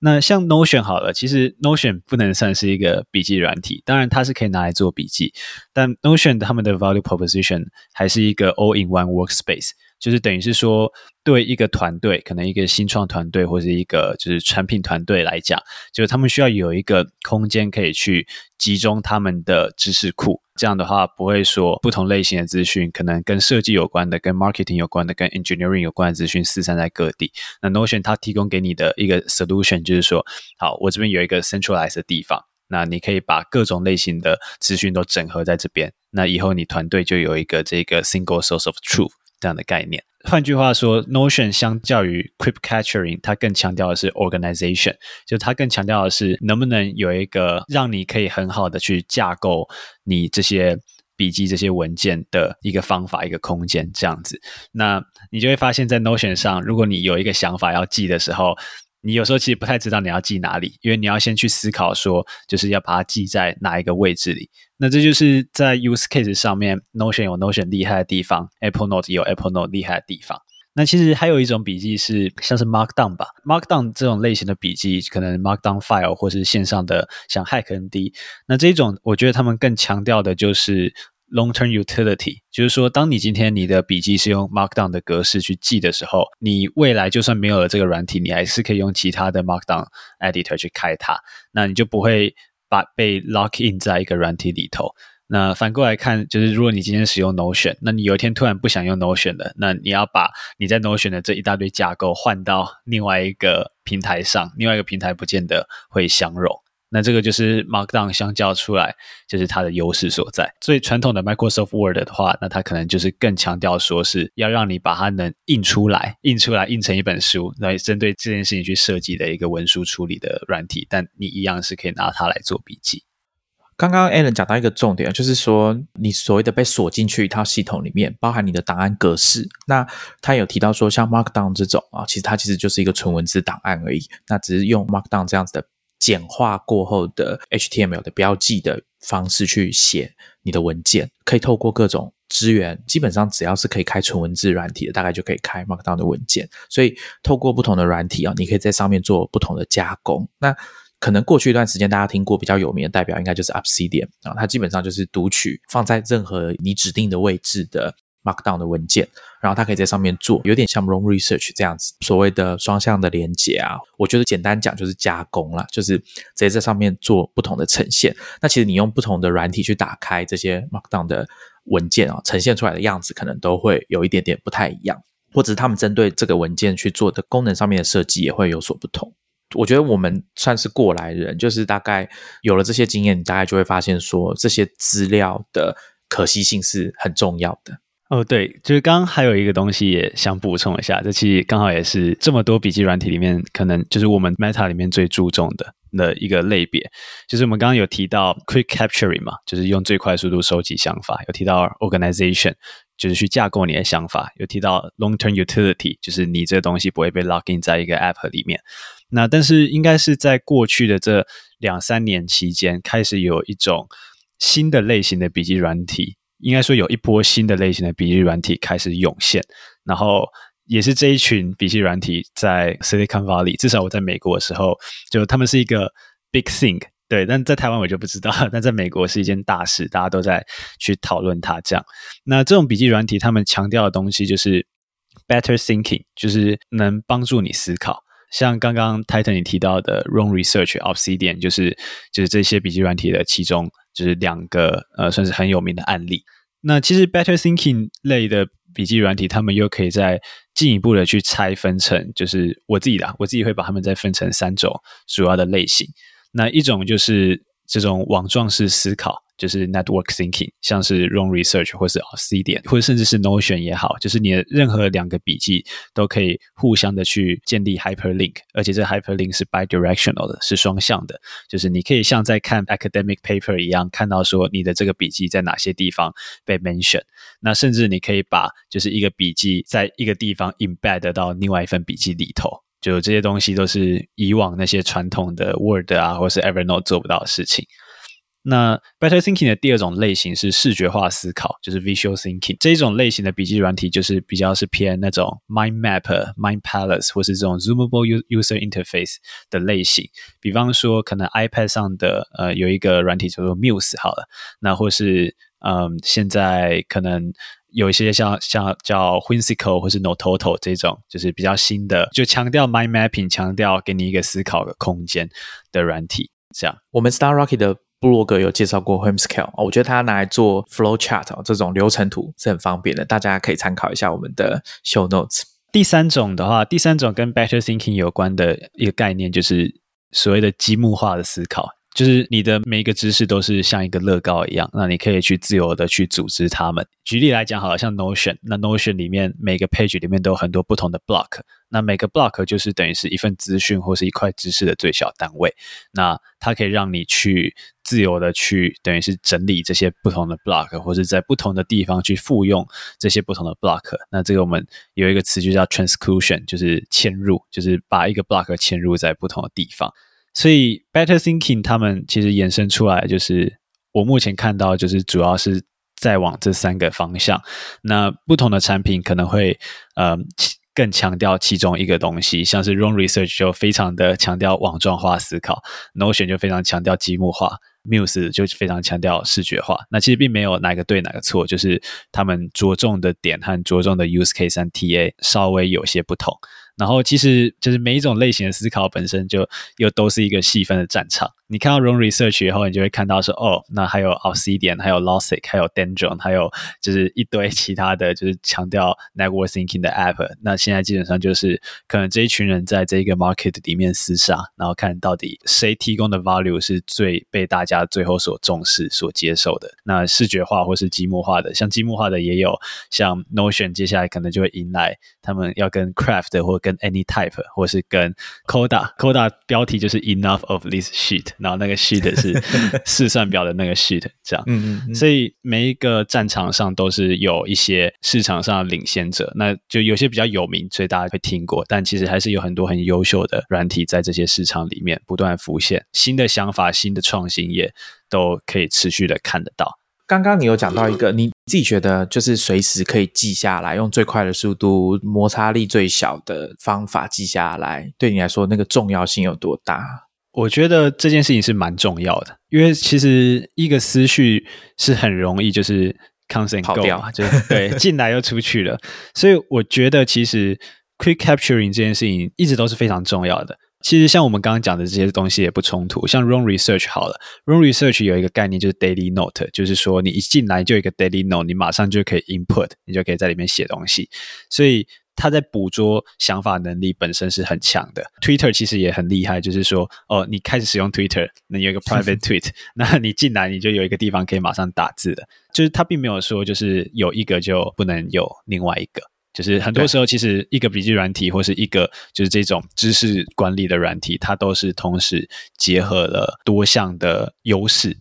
Speaker 2: 那像 Notion 好了，其实 Notion 不能算是一个笔记软体，当然它是可以拿来做笔记，但 Notion 他们的 value proposition 还是一个 all in one workspace。就是等于是说，对一个团队，可能一个新创团队或者一个就是产品团队来讲，就是他们需要有一个空间可以去集中他们的知识库。这样的话，不会说不同类型的资讯，可能跟设计有关的、跟 marketing 有关的、跟 engineering 有关的资讯四散在各地。那 Notion 它提供给你的一个 solution 就是说，好，我这边有一个 centralized 的地方，那你可以把各种类型的资讯都整合在这边。那以后你团队就有一个这个 single source of truth。这样的概念，换句话说，Notion 相较于 Crypt Capturing，它更强调的是 organization，就它更强调的是能不能有一个让你可以很好的去架构你这些笔记、这些文件的一个方法、一个空间这样子。那你就会发现，在 Notion 上，如果你有一个想法要记的时候，你有时候其实不太知道你要记哪里，因为你要先去思考说，就是要把它记在哪一个位置里。那这就是在 use case 上面，Notion 有 Notion 厉害的地方，Apple Note 有 Apple Note 厉害的地方。那其实还有一种笔记是像是 Markdown 吧，Markdown 这种类型的笔记，可能 Markdown file 或是线上的像 HackND。那这种我觉得他们更强调的就是。Long-term utility，就是说，当你今天你的笔记是用 Markdown 的格式去记的时候，你未来就算没有了这个软体，你还是可以用其他的 Markdown editor 去开它，那你就不会把被 lock in 在一个软体里头。那反过来看，就是如果你今天使用 Notion，那你有一天突然不想用 Notion 了，那你要把你在 Notion 的这一大堆架构换到另外一个平台上，另外一个平台不见得会相容。那这个就是 Markdown 相较出来，就是它的优势所在。最传统的 Microsoft Word 的话，那它可能就是更强调说是要让你把它能印出来，印出来印成一本书，来针对这件事情去设计的一个文书处理的软体。但你一样是可以拿它来做笔记。
Speaker 1: 刚刚 Alan 讲到一个重点，就是说你所谓的被锁进去一套系统里面，包含你的档案格式。那他有提到说，像 Markdown 这种啊，其实它其实就是一个纯文字档案而已。那只是用 Markdown 这样子的。简化过后的 HTML 的标记的方式去写你的文件，可以透过各种资源，基本上只要是可以开纯文字软体的，大概就可以开 Markdown 的文件。所以透过不同的软体啊，你可以在上面做不同的加工。那可能过去一段时间大家听过比较有名的代表，应该就是 Obsidian 啊，它基本上就是读取放在任何你指定的位置的。Markdown 的文件，然后它可以在上面做，有点像 Wrong Research 这样子，所谓的双向的连接啊。我觉得简单讲就是加工了，就是直接在上面做不同的呈现。那其实你用不同的软体去打开这些 Markdown 的文件啊，呈现出来的样子可能都会有一点点不太一样，或者是他们针对这个文件去做的功能上面的设计也会有所不同。我觉得我们算是过来人，就是大概有了这些经验，你大概就会发现说，这些资料的可惜性是很重要的。
Speaker 2: 哦，对，就是刚刚还有一个东西也想补充一下，这其实刚好也是这么多笔记软体里面，可能就是我们 Meta 里面最注重的的一个类别，就是我们刚刚有提到 Quick Capturing 嘛，就是用最快速度收集想法；有提到 Organization，就是去架构你的想法；有提到 Long Term Utility，就是你这个东西不会被 lock in 在一个 App 里面。那但是应该是在过去的这两三年期间，开始有一种新的类型的笔记软体。应该说有一波新的类型的笔记软体开始涌现，然后也是这一群笔记软体在 Silicon Valley，至少我在美国的时候，就他们是一个 big thing，对，但在台湾我就不知道，但在美国是一件大事，大家都在去讨论它。这样，那这种笔记软体他们强调的东西就是 better thinking，就是能帮助你思考。像刚刚 Titan 你提到的 Wrong Research Obsidian，就是就是这些笔记软体的其中。就是两个呃，算是很有名的案例。那其实 Better Thinking 类的笔记软体，他们又可以再进一步的去拆分成，就是我自己的，我自己会把它们再分成三种主要的类型。那一种就是这种网状式思考。就是 network thinking，像是 r o n g research 或是 Obsidian，或者甚至是 Notion 也好，就是你的任何两个笔记都可以互相的去建立 hyperlink，而且这 hyperlink 是 bidirectional 的，是双向的，就是你可以像在看 academic paper 一样，看到说你的这个笔记在哪些地方被 mention，那甚至你可以把就是一个笔记在一个地方 embed 到另外一份笔记里头，就这些东西都是以往那些传统的 Word 啊，或是 Evernote 做不到的事情。那 Better Thinking 的第二种类型是视觉化思考，就是 Visual Thinking 这一种类型的笔记软体，就是比较是偏那种 Mind Map、Mind Palace 或是这种 Zoomable User Interface 的类型。比方说，可能 iPad 上的呃有一个软体叫做 Muse 好了，那或是嗯现在可能有一些像像叫 Whimsical 或是 Nototo 这种，就是比较新的，就强调 Mind Mapping，强调给你一个思考的空间的软体。这样，
Speaker 1: 我们 Star Rocket 的。布洛格有介绍过 Whimsical，我觉得它拿来做 flow chart 这种流程图是很方便的，大家可以参考一下我们的 show notes。
Speaker 2: 第三种的话，第三种跟 better thinking 有关的一个概念，就是所谓的积木化的思考，就是你的每一个知识都是像一个乐高一样，那你可以去自由的去组织它们。举例来讲，好像 Notion，那 Notion 里面每个 page 里面都有很多不同的 block。那每个 block 就是等于是一份资讯或是一块知识的最小单位，那它可以让你去自由的去等于是整理这些不同的 block，或者在不同的地方去复用这些不同的 block。那这个我们有一个词就叫 transclusion，就是嵌入，就是把一个 block 嵌入在不同的地方。所以 better thinking 他们其实衍生出来，就是我目前看到就是主要是在往这三个方向。那不同的产品可能会呃。更强调其中一个东西，像是 RON RESEARCH 就非常的强调网状化思考，Notion 就非常强调积木化，Muse 就非常强调视觉化。那其实并没有哪个对哪个错，就是他们着重的点和着重的 Use Case 和 TA 稍微有些不同。然后其实就是每一种类型的思考本身就又都是一个细分的战场。你看到 Room Research 以后，你就会看到说，哦，那还有 Obsidian，还有 Logic，还有 Dendron，还有就是一堆其他的就是强调 Network Thinking 的 App。那现在基本上就是可能这一群人在这个 Market 里面厮杀，然后看到底谁提供的 Value 是最被大家最后所重视、所接受的。那视觉化或是积木化的，像积木化的也有，像 Notion，接下来可能就会迎来他们要跟 Craft 或跟 Any Type，或是跟 Coda，Coda 标题就是 Enough of this Sheet。然后那个 sheet 是 [laughs] 试算表的那个 sheet，这样，嗯嗯，所以每一个战场上都是有一些市场上的领先者，那就有些比较有名，所以大家会听过，但其实还是有很多很优秀的软体在这些市场里面不断浮现，新的想法、新的创新也都可以持续的看得到。
Speaker 1: 刚刚你有讲到一个，你自己觉得就是随时可以记下来，用最快的速度、摩擦力最小的方法记下来，对你来说那个重要性有多大？
Speaker 2: 我觉得这件事情是蛮重要的，因为其实一个思绪是很容易就是 comes and go，就对进来又出去了。所以我觉得其实 quick capturing 这件事情一直都是非常重要的。其实像我们刚刚讲的这些东西也不冲突。像 room research 好了，room research 有一个概念就是 daily note，就是说你一进来就一个 daily note，你马上就可以 input，你就可以在里面写东西。所以他在捕捉想法能力本身是很强的。Twitter 其实也很厉害，就是说，哦，你开始使用 Twitter，那有一个 private [laughs] tweet，那你进来你就有一个地方可以马上打字的。就是他并没有说，就是有一个就不能有另外一个。就是很多时候，其实一个笔记软体或是一个就是这种知识管理的软体，它都是同时结合了多项的优势。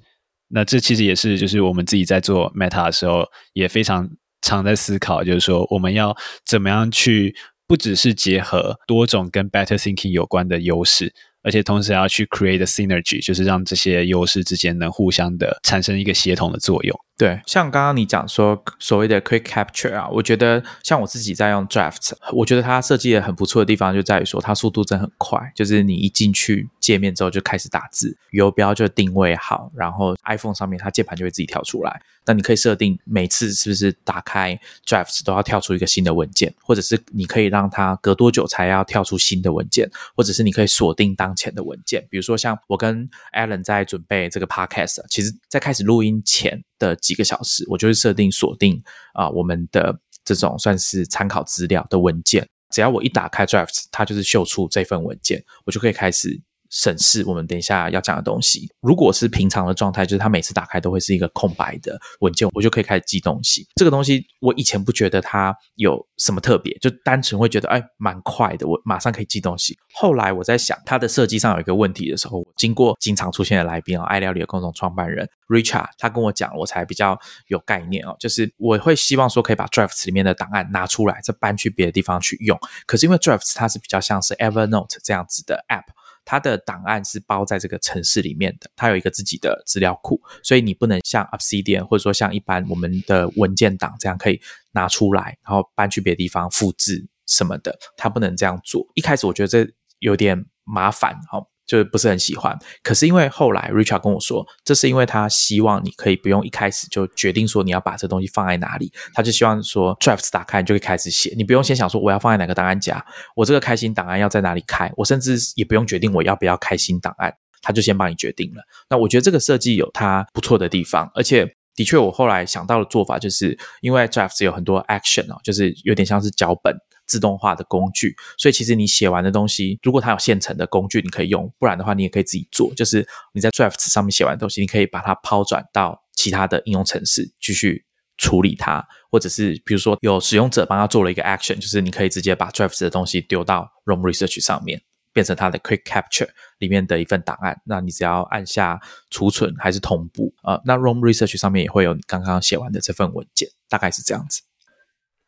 Speaker 2: 那这其实也是就是我们自己在做 Meta 的时候也非常。常在思考，就是说我们要怎么样去，不只是结合多种跟 better thinking 有关的优势。而且同时要去 create synergy，就是让这些优势之间能互相的产生一个协同的作用。
Speaker 1: 对，像刚刚你讲说所谓的 quick capture 啊，我觉得像我自己在用 draft，我觉得它设计的很不错的地方就在于说它速度真很快，就是你一进去界面之后就开始打字，游标就定位好，然后 iPhone 上面它键盘就会自己跳出来。那你可以设定每次是不是打开 draft 都要跳出一个新的文件，或者是你可以让它隔多久才要跳出新的文件，或者是你可以锁定当前的文件。比如说像我跟 Alan 在准备这个 podcast，其实在开始录音前的几个小时，我就会设定锁定啊我们的这种算是参考资料的文件，只要我一打开 draft，它就是秀出这份文件，我就可以开始。审视我们等一下要讲的东西。如果是平常的状态，就是它每次打开都会是一个空白的文件，我就可以开始记东西。这个东西我以前不觉得它有什么特别，就单纯会觉得哎蛮快的，我马上可以记东西。后来我在想它的设计上有一个问题的时候，经过经常出现的来宾哦，爱料理的共同创办人 Richard，他跟我讲，我才比较有概念哦。就是我会希望说可以把 Drafts 里面的档案拿出来，再搬去别的地方去用。可是因为 Drafts 它是比较像是 Evernote 这样子的 App。它的档案是包在这个城市里面的，它有一个自己的资料库，所以你不能像 Up C D N 或者说像一般我们的文件档这样可以拿出来，然后搬去别的地方复制什么的，它不能这样做。一开始我觉得这有点麻烦，哈。就不是很喜欢，可是因为后来 Richard 跟我说，这是因为他希望你可以不用一开始就决定说你要把这东西放在哪里，他就希望说 Drafts 打开你就可以开始写，你不用先想说我要放在哪个档案夹，我这个开心档案要在哪里开，我甚至也不用决定我要不要开心档案，他就先帮你决定了。那我觉得这个设计有它不错的地方，而且的确我后来想到的做法就是因为 Drafts 有很多 action 哦，就是有点像是脚本。自动化的工具，所以其实你写完的东西，如果它有现成的工具，你可以用；不然的话，你也可以自己做。就是你在 Drafts 上面写完东西，你可以把它抛转到其他的应用程式继续处理它，或者是比如说有使用者帮他做了一个 action，就是你可以直接把 Drafts 的东西丢到 Roam Research 上面，变成它的 Quick Capture 里面的一份档案。那你只要按下储存还是同步啊，那 Roam Research 上面也会有你刚刚写完的这份文件，大概是这样子。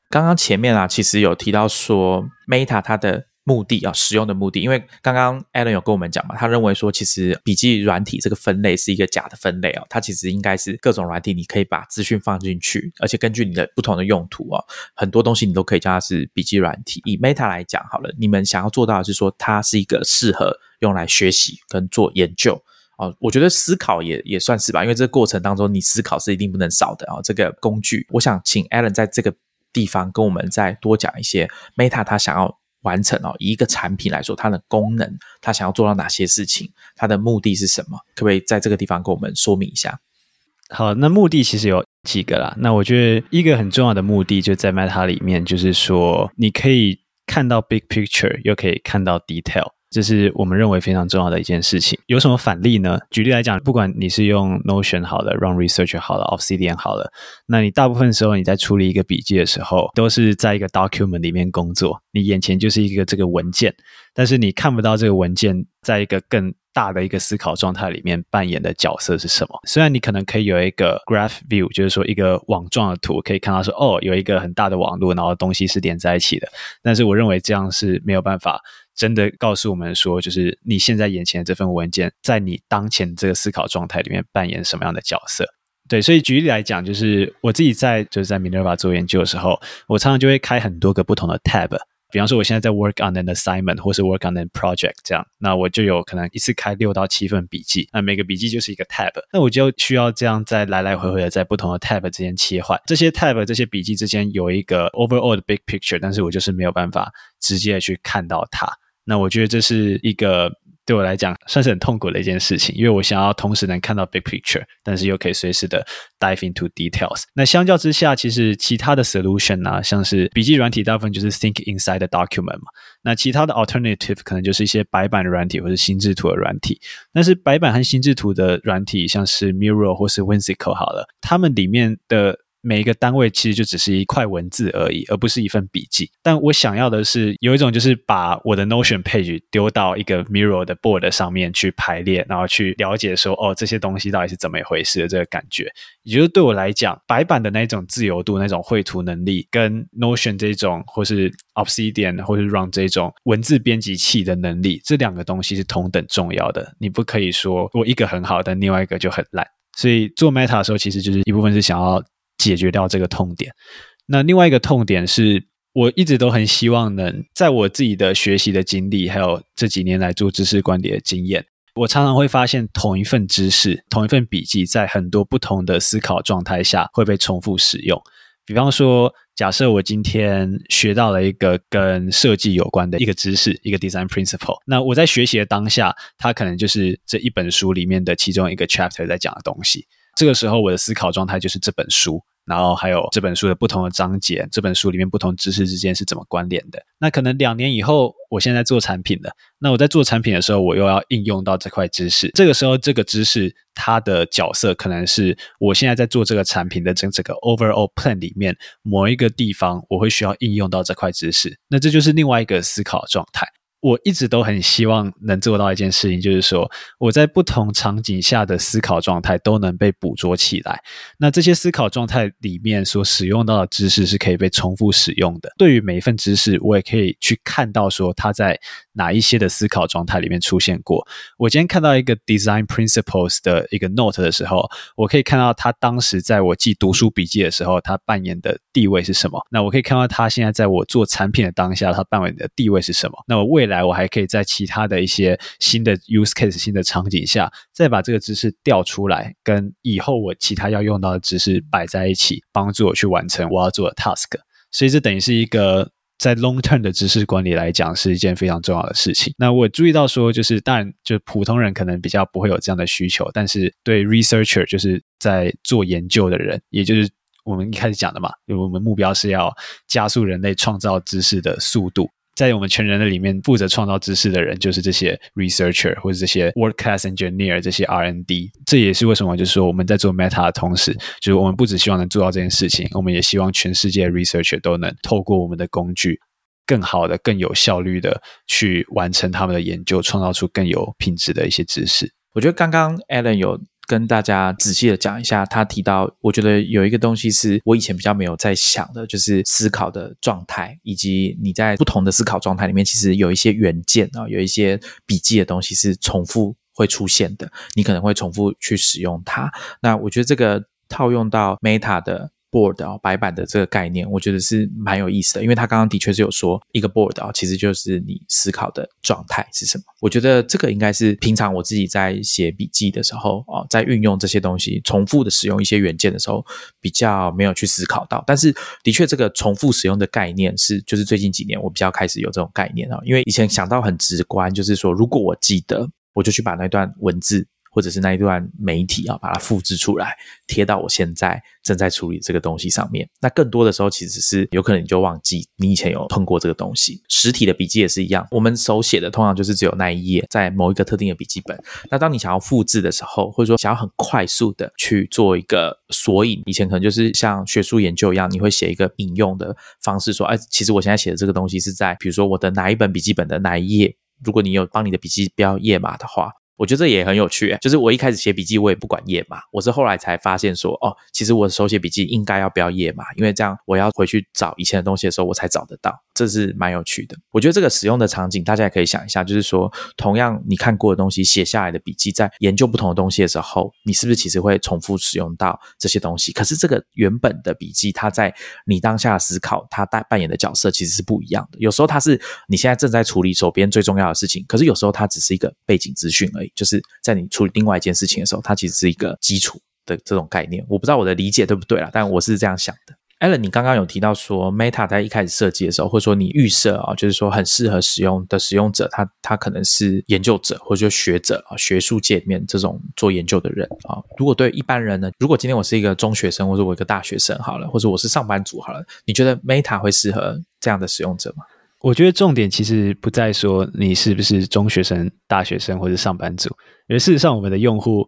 Speaker 1: 刚刚前面啊，其实有提到说 Meta 它的目的啊，使用的目的，因为刚刚 Alan 有跟我们讲嘛，他认为说其实笔记软体这个分类是一个假的分类哦，它其实应该是各种软体，你可以把资讯放进去，而且根据你的不同的用途啊，很多东西你都可以叫它是笔记软体。以 Meta 来讲好了，你们想要做到的是说它是一个适合用来学习跟做研究哦，我觉得思考也也算是吧，因为这个过程当中你思考是一定不能少的啊。这个工具，我想请 Alan 在这个。地方跟我们再多讲一些，Meta 它想要完成哦，一个产品来说，它的功能，它想要做到哪些事情，它的目的是什么？可不可以在这个地方跟我们说明一下？
Speaker 2: 好，那目的其实有几个啦。那我觉得一个很重要的目的就在 Meta 里面，就是说你可以看到 big picture，又可以看到 detail。这是我们认为非常重要的一件事情。有什么反例呢？举例来讲，不管你是用 Notion 好了，Run Research 好了，Obsidian 好了，那你大部分时候你在处理一个笔记的时候，都是在一个 document 里面工作，你眼前就是一个这个文件，但是你看不到这个文件在一个更大的一个思考状态里面扮演的角色是什么。虽然你可能可以有一个 Graph View，就是说一个网状的图，可以看到说哦，有一个很大的网络，然后东西是连在一起的，但是我认为这样是没有办法。真的告诉我们说，就是你现在眼前的这份文件，在你当前这个思考状态里面扮演什么样的角色？对，所以举例来讲，就是我自己在就是在 Minerva 做研究的时候，我常常就会开很多个不同的 tab。比方说，我现在在 work on an assignment 或是 work on an project 这样，那我就有可能一次开六到七份笔记，那每个笔记就是一个 tab，那我就需要这样在来来回回的在不同的 tab 之间切换，这些 tab 这些笔记之间有一个 overall 的 big picture，但是我就是没有办法直接去看到它。那我觉得这是一个对我来讲算是很痛苦的一件事情，因为我想要同时能看到 big picture，但是又可以随时的 dive into details。那相较之下，其实其他的 solution 啊，像是笔记软体，大部分就是 think inside the document 嘛。那其他的 alternative 可能就是一些白板的软体或者心智图的软体。但是白板和心智图的软体，像是 Miro 或是 w i n s i c a l 好了，它们里面的。每一个单位其实就只是一块文字而已，而不是一份笔记。但我想要的是有一种，就是把我的 Notion page 丢到一个 Mirror 的 board 上面去排列，然后去了解说，哦，这些东西到底是怎么一回事的这个感觉。也就是对我来讲，白板的那种自由度、那种绘图能力，跟 Notion 这种或是 Obsidian 或是 Run 这种文字编辑器的能力，这两个东西是同等重要的。你不可以说我一个很好，但另外一个就很烂。所以做 Meta 的时候，其实就是一部分是想要。解决掉这个痛点。那另外一个痛点是，我一直都很希望能在我自己的学习的经历，还有这几年来做知识管理的经验，我常常会发现同一份知识、同一份笔记，在很多不同的思考状态下会被重复使用。比方说，假设我今天学到了一个跟设计有关的一个知识，一个 design principle，那我在学习的当下，它可能就是这一本书里面的其中一个 chapter 在讲的东西。这个时候，我的思考状态就是这本书，然后还有这本书的不同的章节，这本书里面不同知识之间是怎么关联的。那可能两年以后，我现在做产品了，那我在做产品的时候，我又要应用到这块知识。这个时候，这个知识它的角色可能是我现在在做这个产品的整整个 overall plan 里面某一个地方，我会需要应用到这块知识。那这就是另外一个思考状态。我一直都很希望能做到一件事情，就是说我在不同场景下的思考状态都能被捕捉起来。那这些思考状态里面所使用到的知识是可以被重复使用的。对于每一份知识，我也可以去看到说它在哪一些的思考状态里面出现过。我今天看到一个 design principles 的一个 note 的时候，我可以看到他当时在我记读书笔记的时候，他扮演的地位是什么。那我可以看到他现在在我做产品的当下，他扮演的地位是什么。那我未来我还可以在其他的一些新的 use case、新的场景下，再把这个知识调出来，跟以后我其他要用到的知识摆在一起，帮助我去完成我要做的 task。所以这等于是一个在 long term 的知识管理来讲是一件非常重要的事情。那我注意到说，就是当然，就普通人可能比较不会有这样的需求，但是对 researcher 就是在做研究的人，也就是我们一开始讲的嘛，就我们目标是要加速人类创造知识的速度。在我们全人类里面，负责创造知识的人就是这些 researcher 或者这些 world class engineer 这些 R N D。这也是为什么，就是说我们在做 Meta 的同时，就是我们不只希望能做到这件事情，我们也希望全世界 researcher 都能透过我们的工具，更好的、更有效率的去完成他们的研究，创造出更有品质的一些知识。
Speaker 1: 我觉得刚刚 Alan 有。跟大家仔细的讲一下，他提到，我觉得有一个东西是我以前比较没有在想的，就是思考的状态，以及你在不同的思考状态里面，其实有一些原件啊，有一些笔记的东西是重复会出现的，你可能会重复去使用它。那我觉得这个套用到 Meta 的。Board 啊，白板的这个概念，我觉得是蛮有意思的，因为他刚刚的确是有说一个 board 啊，其实就是你思考的状态是什么。我觉得这个应该是平常我自己在写笔记的时候啊，在运用这些东西，重复的使用一些元件的时候，比较没有去思考到。但是的确，这个重复使用的概念是，就是最近几年我比较开始有这种概念啊，因为以前想到很直观，就是说如果我记得，我就去把那段文字。或者是那一段媒体啊，把它复制出来，贴到我现在正在处理这个东西上面。那更多的时候，其实是有可能你就忘记你以前有碰过这个东西。实体的笔记也是一样，我们手写的通常就是只有那一页在某一个特定的笔记本。那当你想要复制的时候，或者说想要很快速的去做一个索引，以前可能就是像学术研究一样，你会写一个引用的方式，说，哎，其实我现在写的这个东西是在，比如说我的哪一本笔记本的哪一页。如果你有帮你的笔记标页码的话。我觉得这也很有趣，就是我一开始写笔记，我也不管页码，我是后来才发现说，哦，其实我手写笔记应该要标页码，因为这样我要回去找以前的东西的时候，我才找得到，这是蛮有趣的。我觉得这个使用的场景，大家也可以想一下，就是说，同样你看过的东西，写下来的笔记，在研究不同的东西的时候，你是不是其实会重复使用到这些东西？可是这个原本的笔记，它在你当下思考，它扮扮演的角色其实是不一样的。有时候它是你现在正在处理手边最重要的事情，可是有时候它只是一个背景资讯而已。就是在你处理另外一件事情的时候，它其实是一个基础的这种概念。我不知道我的理解对不对啦，但我是这样想的。Allen，你刚刚有提到说，Meta 在一开始设计的时候，或者说你预设啊，就是说很适合使用的使用者，他他可能是研究者或者说学者啊，学术界面这种做研究的人啊。如果对一般人呢，如果今天我是一个中学生，或者我一个大学生好了，或者我是上班族好了，你觉得 Meta 会适合这样的使用者吗？
Speaker 2: 我觉得重点其实不在说你是不是中学生、大学生或者上班族，因为事实上我们的用户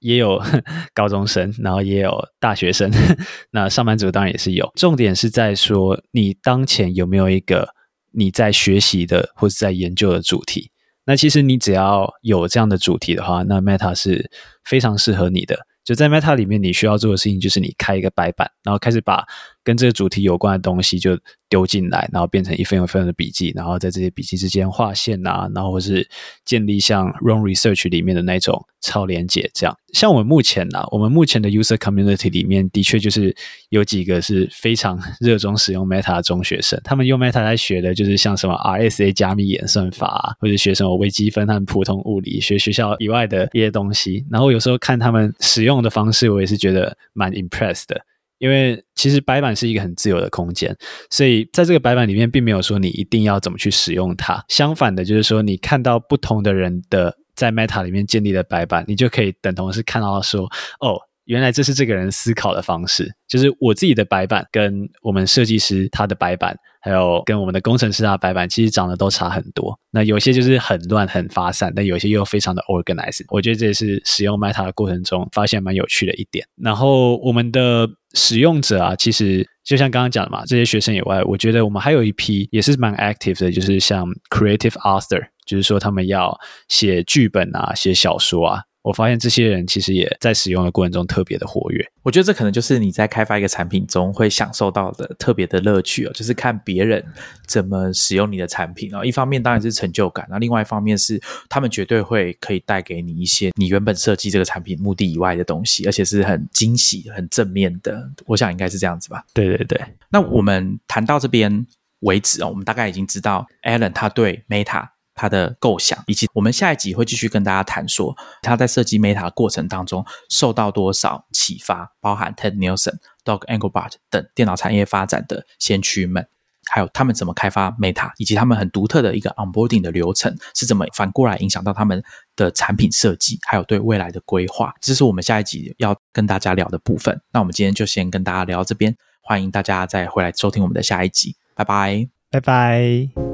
Speaker 2: 也有 [laughs] 高中生，然后也有大学生，[laughs] 那上班族当然也是有。重点是在说你当前有没有一个你在学习的或者在研究的主题。那其实你只要有这样的主题的话，那 Meta 是非常适合你的。就在 Meta 里面，你需要做的事情就是你开一个白板，然后开始把跟这个主题有关的东西就丢进来，然后变成一份一份的笔记，然后在这些笔记之间划线啊，然后或是建立像 Run Research 里面的那种超连接，这样。像我们目前呢，我们目前的 User Community 里面的确就是有几个是非常 [laughs] 热衷使用 Meta 的中学生，他们用 Meta 来学的就是像什么 RSA 加密演算法，或者学什么微积分和普通物理，学学校以外的一些东西。然后有时候看他们使用的方式，我也是觉得蛮 impressed 的。因为其实白板是一个很自由的空间，所以在这个白板里面，并没有说你一定要怎么去使用它。相反的，就是说你看到不同的人的在 Meta 里面建立的白板，你就可以等同是看到说，哦，原来这是这个人思考的方式，就是我自己的白板跟我们设计师他的白板，还有跟我们的工程师他的白板，其实长得都差很多。那有些就是很乱很发散，但有些又非常的 organized。我觉得这也是使用 Meta 的过程中发现蛮有趣的一点。然后我们的使用者啊，其实就像刚刚讲的嘛，这些学生以外，我觉得我们还有一批也是蛮 active 的，就是像 creative author，就是说他们要写剧本啊，写小说啊。我发现这些人其实也在使用的过程中特别的活跃。
Speaker 1: 我觉得这可能就是你在开发一个产品中会享受到的特别的乐趣哦，就是看别人怎么使用你的产品哦。一方面当然是成就感，那另外一方面是他们绝对会可以带给你一些你原本设计这个产品目的以外的东西，而且是很惊喜、很正面的。我想应该是这样子吧。
Speaker 2: 对对对。
Speaker 1: 那我们谈到这边为止哦，我们大概已经知道 Alan 他对 Meta。他的构想，以及我们下一集会继续跟大家谈说他在设计 Meta 过程当中受到多少启发，包含 Ted Nelson、Doug Engelbart 等电脑产业发展的先驱们，还有他们怎么开发 Meta，以及他们很独特的一个 onboarding 的流程是怎么反过来影响到他们的产品设计，还有对未来的规划。这是我们下一集要跟大家聊的部分。那我们今天就先跟大家聊这边，欢迎大家再回来收听我们的下一集，拜拜，
Speaker 3: 拜拜。